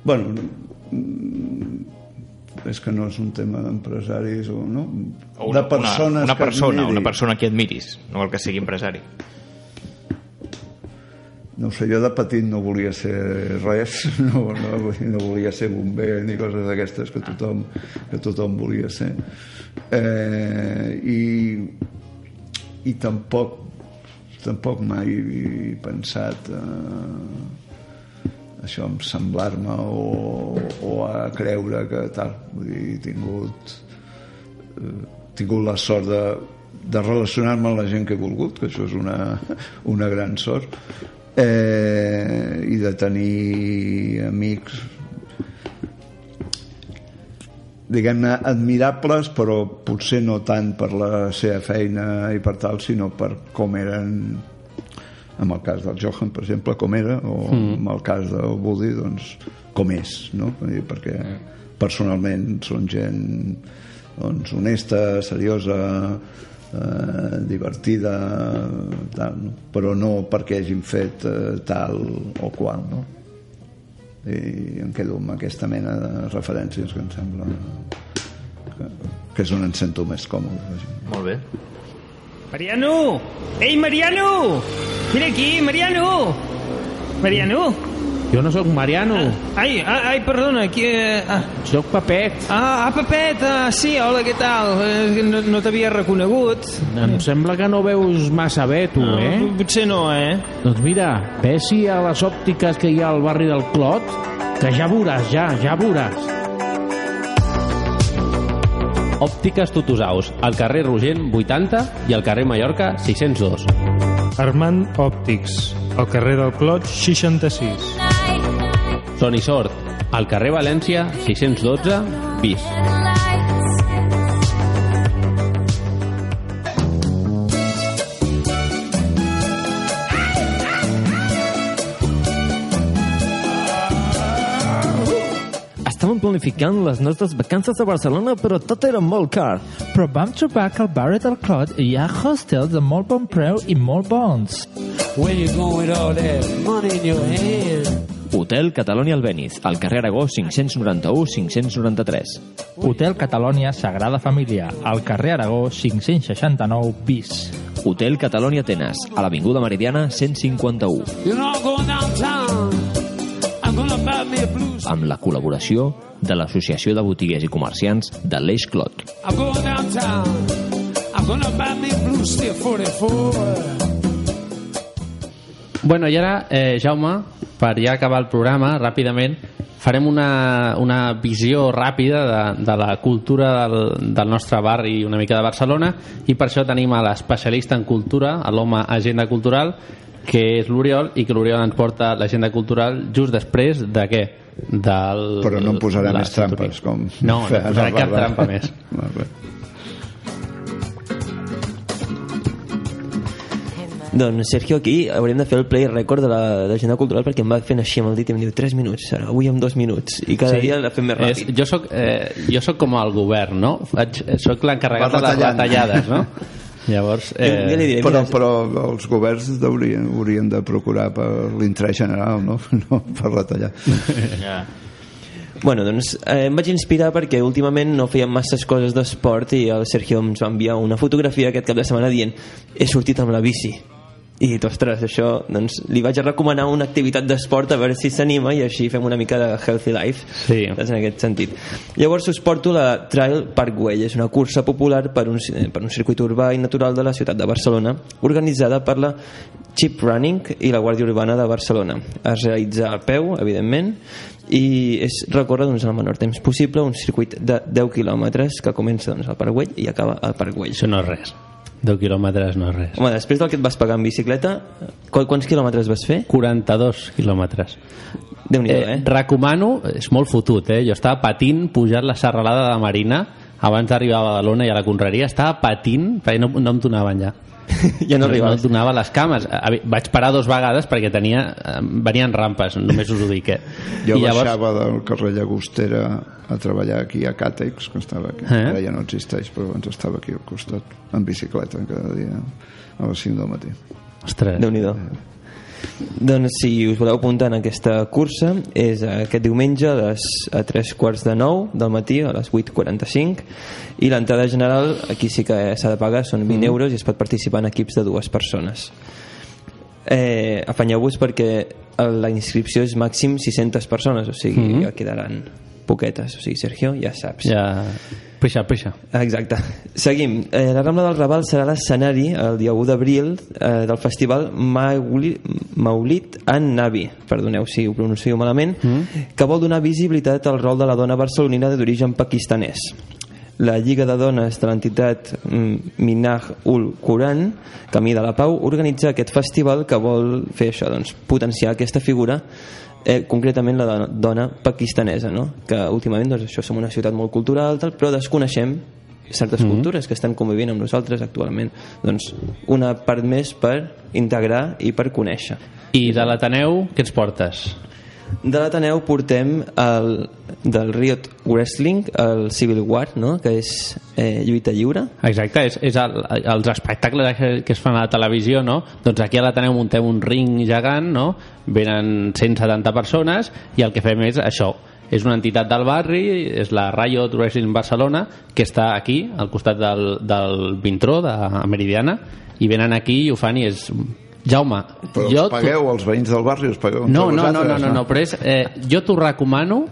Bueno, mm, és que no és un tema d'empresaris o no? O una, de persones una, una que persona, admiri. una persona a qui admiris, no cal que sigui empresari. No sé, jo de petit no volia ser res, no, no, no volia ser bomber ni coses d'aquestes que tothom, que tothom volia ser. Eh, i, I tampoc, tampoc mai he pensat eh, això, en semblar-me o, o a creure que tal. Vull dir, he tingut, eh, tingut la sort de, de relacionar-me amb la gent que he volgut, que això és una, una gran sort, eh, i de tenir amics diguem-ne admirables però potser no tant per la seva feina i per tal sinó per com eren en el cas del Johan per exemple com era o mm. en el cas del Woody doncs com és no? Perquè personalment són gent doncs, honesta, seriosa eh, divertida tal, no? però no perquè hagin fet eh, tal o qual no? i em quedo amb aquesta mena de referències que em sembla que, que és on em sento més còmode. Molt bé. Mariano! Ei, Mariano! Mira aquí, Mariano! Mariano! Jo no sóc Mariano, Ai, ai, ai perdona, aquí... Eh, ah, sóc Pepet. ah, ah, Pepet, ah, sí, hola, què tal? Eh, no no t'havia reconegut. Em sembla que no veus massa bé, tu, No, eh? Potser no, eh? Doncs mira, ves-hi a les òptiques que hi ha al barri del Clot, que ja veuràs, ja, ja veuràs. Òptiques Tutusaus, al carrer Rogent 80 i al carrer Mallorca 602. Armand Òptics, al carrer del Clot 66. Sony Sort, al carrer València 612 bis. Estàvem planificant les nostres vacances a Barcelona, però tot era molt car. Però vam trobar que al barri del Clot hi ha hostels de molt bon preu i molt bons. Where you going with all that money in your hand? Hotel Catalonia Albéniz, al carrer Aragó 591-593. Hotel Catalònia Sagrada Família, al carrer Aragó 569 bis. Hotel Catalonia Atenes, a l'Avinguda Meridiana 151. You know I'm going downtown. I'm gonna buy me a blue. Amb la col·laboració de l'Associació de Botiguers i Comerciants de l'Eix Clot. I'm going downtown. I'm gonna buy me blue steel 44. Bueno, i ara, eh, Jaume, per ja acabar el programa, ràpidament, farem una, una visió ràpida de, de la cultura del, del nostre barri i una mica de Barcelona i per això tenim a l'especialista en cultura, a l'home agenda cultural, que és l'Oriol i que l'Oriol ens porta l'agenda cultural just després de què? Del, però no em posarà més trampes com No, no posarà cap trampa més. Doncs Sergio aquí hauríem de fer el play record de la- de l'agenda cultural perquè em va fent així amb el dit i em diu 3 minuts, ara avui amb 2 minuts i cada Sí. dia la fem més És, ràpid jo, soc, eh, jo soc com el govern, no? Faig, soc l'encarregat de les retallades, no? Llavors, eh, però, però els governs haurien, haurien de procurar per l'interès general, no? no per retallar. Bueno, doncs eh, em vaig inspirar perquè últimament no fèiem masses coses d'esport i el Sergio ens va enviar una fotografia aquest cap de setmana dient he sortit amb la bici i dit, ostres, això, doncs li vaig recomanar una activitat d'esport a veure si s'anima i així fem una mica de healthy life. Sí. en aquest sentit. Llavors us porto la Trail Parkway és una cursa popular per un, per un circuit urbà i natural de la ciutat de Barcelona organitzada per la Chip Running i la Guàrdia Urbana de Barcelona. Es realitza a peu, evidentment i és recórrer doncs, el menor temps possible un circuit de 10 quilòmetres que comença doncs, al Parc Güell i acaba al Parc Güell. Això no és res 10 quilòmetres no és res Home, després del que et vas pagar en bicicleta qu- quants quilòmetres vas fer? 42 quilòmetres déu nhi eh, recomano, és molt fotut eh? jo estava patint pujant la serralada de Marina abans d'arribar a Badalona i a la Conreria estava patint perquè no, no em donaven ja ja no no em donava les cames vaig parar dos vegades perquè tenia, eh, venien rampes només us ho dic eh? Jo I baixava del carrer Llagostera a treballar aquí a Càtex, que estava aquí. Eh? Ara ja no existeix, però abans estava aquí al costat, en bicicleta, cada dia a les 5 del matí. Ostres. déu nhi doncs si us voleu apuntar en aquesta cursa és aquest diumenge a, les, a 3 quarts de 9 del matí a les 8.45 i l'entrada general aquí sí que s'ha de pagar són 20 Mm. euros i es pot participar en equips de dues persones eh, afanyeu-vos perquè la inscripció és màxim 600 persones, o sigui, Mhm. ja quedaran poquetes, o sigui, Sergio, ja saps. Ja... Pixa, pixa. Exacte. Seguim. Eh, la Rambla del Raval serà l'escenari el dia 1 d'abril eh, del festival Mauli- Maulit an Nabi, perdoneu si ho pronuncio malament, mm. que vol donar visibilitat al rol de la dona barcelonina d'origen pakistanès. La Lliga de Dones de l'entitat mm, Minaj ul Quran, Camí de la Pau, organitza aquest festival que vol fer això, doncs, potenciar aquesta figura eh, concretament la dona, dona pakistanesa, no? que últimament doncs, això som una ciutat molt cultural, tal, però desconeixem certes Mhm. cultures que estan convivint amb nosaltres actualment. Doncs una part més per integrar i per conèixer. I de l'Ateneu, què ens portes? De l'Ateneu portem el, del Riot Wrestling, el Civil War, no? que és eh, lluita lliure. Exacte, és, és el, els espectacles que, es fan a la televisió, no? Doncs aquí a l'Ateneu muntem un ring gegant, no? Venen 170 persones i el que fem és això, és una entitat del barri, és la Riot Wrestling Barcelona, que està aquí, al costat del, del Vintró, de Meridiana, i venen aquí i ho fan i és... Jaume, Però jo... us pagueu, els veïns del barri us pagueu No, no, no, no, no, no, però és, eh, jo t'ho recomano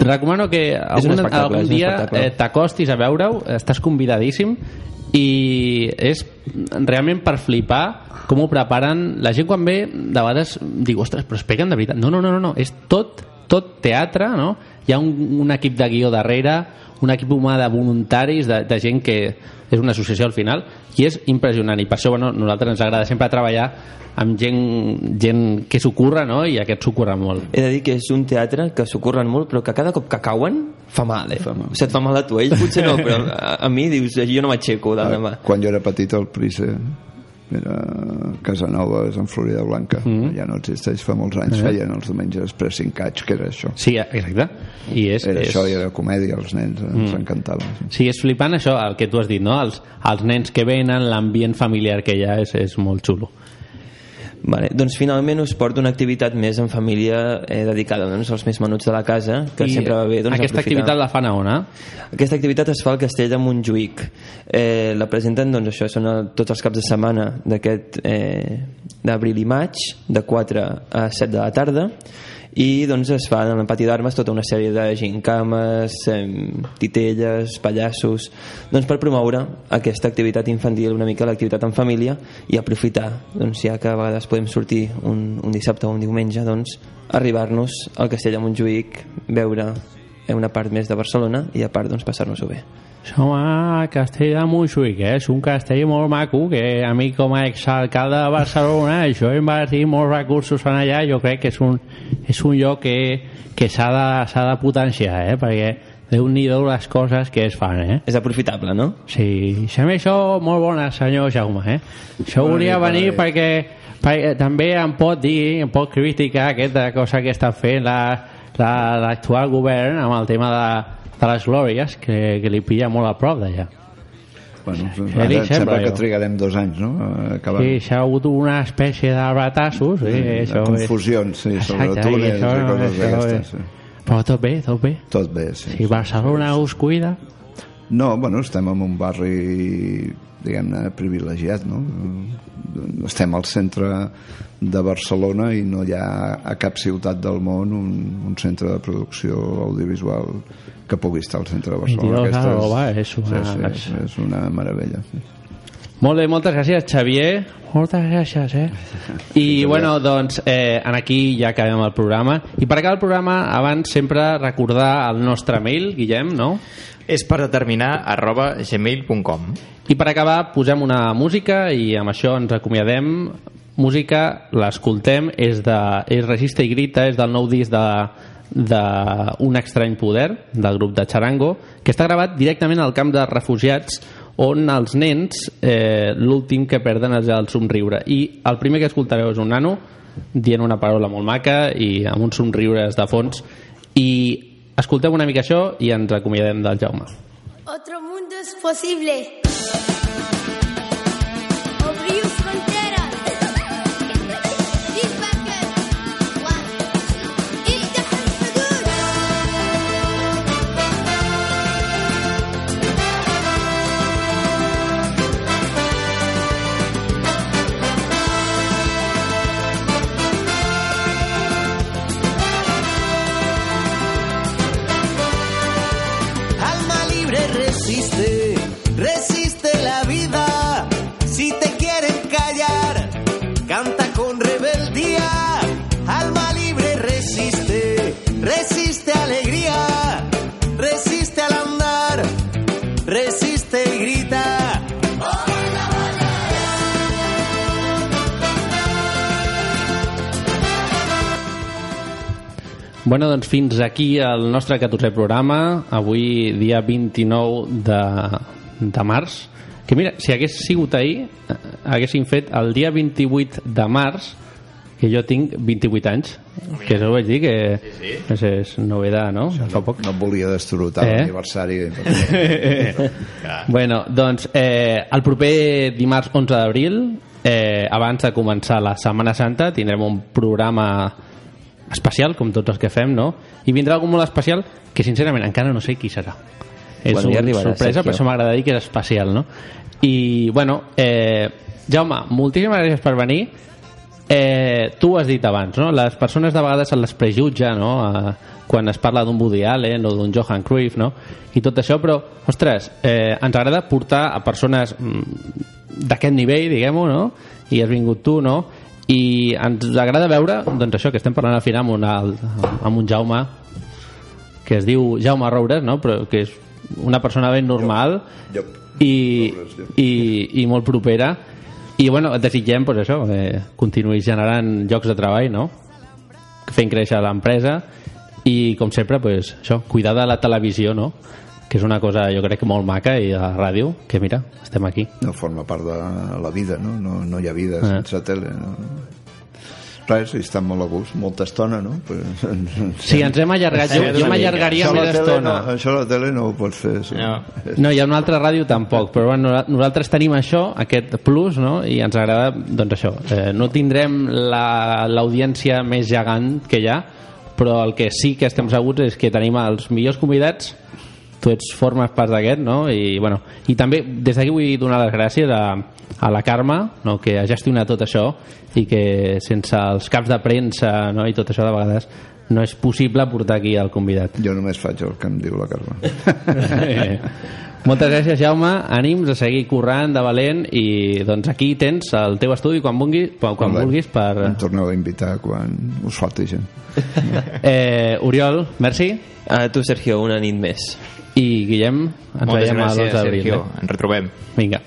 recomano que algun, algun dia eh, t'acostis a veure-ho, estàs convidadíssim i és realment per flipar com ho preparen la gent quan ve de vegades diu, ostres, però es peguen de veritat no, no, no, no, no. és tot, tot teatre no? hi ha un, un equip de guió darrere un equip humà de voluntaris de, de gent que és una associació al final i és impressionant i per això bueno, nosaltres ens agrada sempre treballar amb gent, gent que s'ho curra no? i aquest s'ho curra molt He de dir que és un teatre que s'ho curren molt, però que cada cop que cauen fa mal, eh? Fa mal. O sigui, et fa mal a tu, ell potser no, però a, a mi dius, jo no m'aixeco de demà. Quan jo era petit el Price era a Casanova, és en Florida Blanca Mm. ja no existeix, fa molts anys Eh. feien els diumenges Pressing Catch, que era això Sí, exacte. I és, era és... això i era comèdia, els nens ens Mm. encantava Sí, és flipant això, el que tu has dit, no? Els, els nens que venen, l'ambient familiar que hi ha és, és molt xulo. Vale, doncs finalment us porto una activitat més en família eh, dedicada doncs, als més menuts de la casa, que I sempre va bé doncs, aquesta aprofitar. activitat la fan a on, eh? Aquesta activitat es fa al castell de Montjuïc. Eh, la presenten, doncs, això, són el, tots els caps de setmana d'aquest eh, d'abril i maig, de 4 a 7 de la tarda, i doncs es fa en el pati d'armes tota una sèrie de gincames, eh, titelles, pallassos, doncs per promoure aquesta activitat infantil, una mica l'activitat en família i aprofitar, doncs ja que a vegades podem sortir un, un dissabte o un diumenge, doncs arribar-nos al castell de Montjuïc, veure eh, una part més de Barcelona i a part doncs passar-nos-ho bé. Som a Castell de Montjuïc, eh? és un castell molt maco que a mi com a exalcalde de Barcelona jo he invertit molts recursos en allà jo crec que és un, és un lloc que, que s'ha de, s'ha de potenciar eh? perquè déu nhi les coses que es fan eh? És aprofitable, no? Sí, sembla això molt bona senyor Jaume eh? això Bona volia bona venir nit. perquè, perquè també em pot dir em pot criticar aquesta cosa que està fent la- la- l'actual govern amb el tema de, de les glòries que, que li pilla molt a prop d'allà bueno, ara sembla, sembla que trigarem dos anys no? a acabar Sí, s'ha hagut una espècie de batassos. Sí, de això confusions, sí, sobre Exacte, túnels i això- i coses això d'aquestes, sí. Però tot bé, tot bé. tot bé, sí. Si Barcelona us cuida... No, bueno, estem en un barri diguem-ne privilegiat no? estem al centre de Barcelona i no hi ha a cap ciutat del món un, un centre de producció audiovisual que pugui estar al centre de Barcelona 22 Aquesta arroba, és una- sí, sí, és una meravella sí. Molt bé, moltes gràcies, Xavier. Moltes gràcies, eh? I, bueno, doncs, eh, en aquí ja acabem el programa. I per acabar el programa, abans sempre recordar el nostre mail, Guillem, no? És per determinar arroba gmail.com I per acabar, posem una música i amb això ens acomiadem. Música, l'escoltem, és, de, és Resista i Grita, és del nou disc de, de Un estrany poder, del grup de Charango, que està gravat directament al camp de refugiats on els nens eh, l'últim que perden és el somriure. I el primer que escoltareu és un nano dient una paraula molt maca i amb uns somriures de fons. I escolteu una mica això i ens acomiadem del Jaume Otro mundo es posible. Bueno, doncs fins aquí el nostre 14è programa, avui dia 29 de, de març, que mira, si hagués sigut ahir, eh, haguéssim fet el dia 28 de març, que jo tinc 28 anys, que això ho vaig dir que sí, sí. És, és novedat, no? Fa poc. No volia destrotar Eh? eh? l'aniversari. bueno, doncs eh, el proper dimarts 11 d'abril, eh, abans de començar la Setmana Santa, tindrem un programa especial, com tots els que fem, no? I vindrà algú molt especial que, sincerament, encara no sé qui serà. És Bueno, una arribarà, sorpresa, Sergio. per això m'agrada dir que és especial, no? I, bueno, eh, Jaume, moltíssimes gràcies per venir. Eh, tu ho has dit abans, no? Les persones de vegades se les prejutja, no? Eh, quan es parla d'un Woody Allen o d'un Johan Cruyff, no? I tot això, però, ostres, eh, ens agrada portar a persones mm, d'aquest nivell, diguem-ho, no? I has vingut tu, no? I ens agrada veure, doncs això, que estem parlant al final amb, una, amb un Jaume que es diu Jaume Roures, no? però que és una persona ben normal i, i, i molt propera i bueno, desitgem pues, això, eh, continuïs generant llocs de treball no? fent créixer l'empresa i com sempre pues, això, cuidar de la televisió no? Que és una cosa jo crec que molt maca i a la ràdio, que mira, estem aquí No forma part de la vida, no? No, no hi ha vida Eh. sense tele. No? Res, i estan molt a gust, molta estona, no? Però... Sí, ens hem allargat. Jo- jo m'allargaria la més tele estona. No, això a la tele no ho pots fer. Sí. No. No, hi ha una altra ràdio tampoc, però bueno, nosaltres tenim això, aquest plus, no? i ens agrada, doncs això, eh, no tindrem la- l'audiència més gegant que hi ha, però el que sí que estem segurs és que tenim els millors convidats, tu ets formes part d'aquest, no? I, bueno, I també des d'aquí vull donar les gràcies a, a la Carme, no? que ha gestionat tot això i que sense els caps de premsa no? i tot això de vegades no és possible portar aquí el convidat. Jo només faig el que em diu la Carme. Moltes gràcies, Jaume. Ànims a seguir currant de valent i doncs aquí tens el teu estudi quan vulguis, quan, quan vulguis per... Em torneu a invitar quan us falti gent. Eh, Oriol, merci. A tu, Sergio, una nit més. I Guillem, ens Moltes veiem a gràcies, l'11 d'abril. Eh? Ens retrobem. Vinga.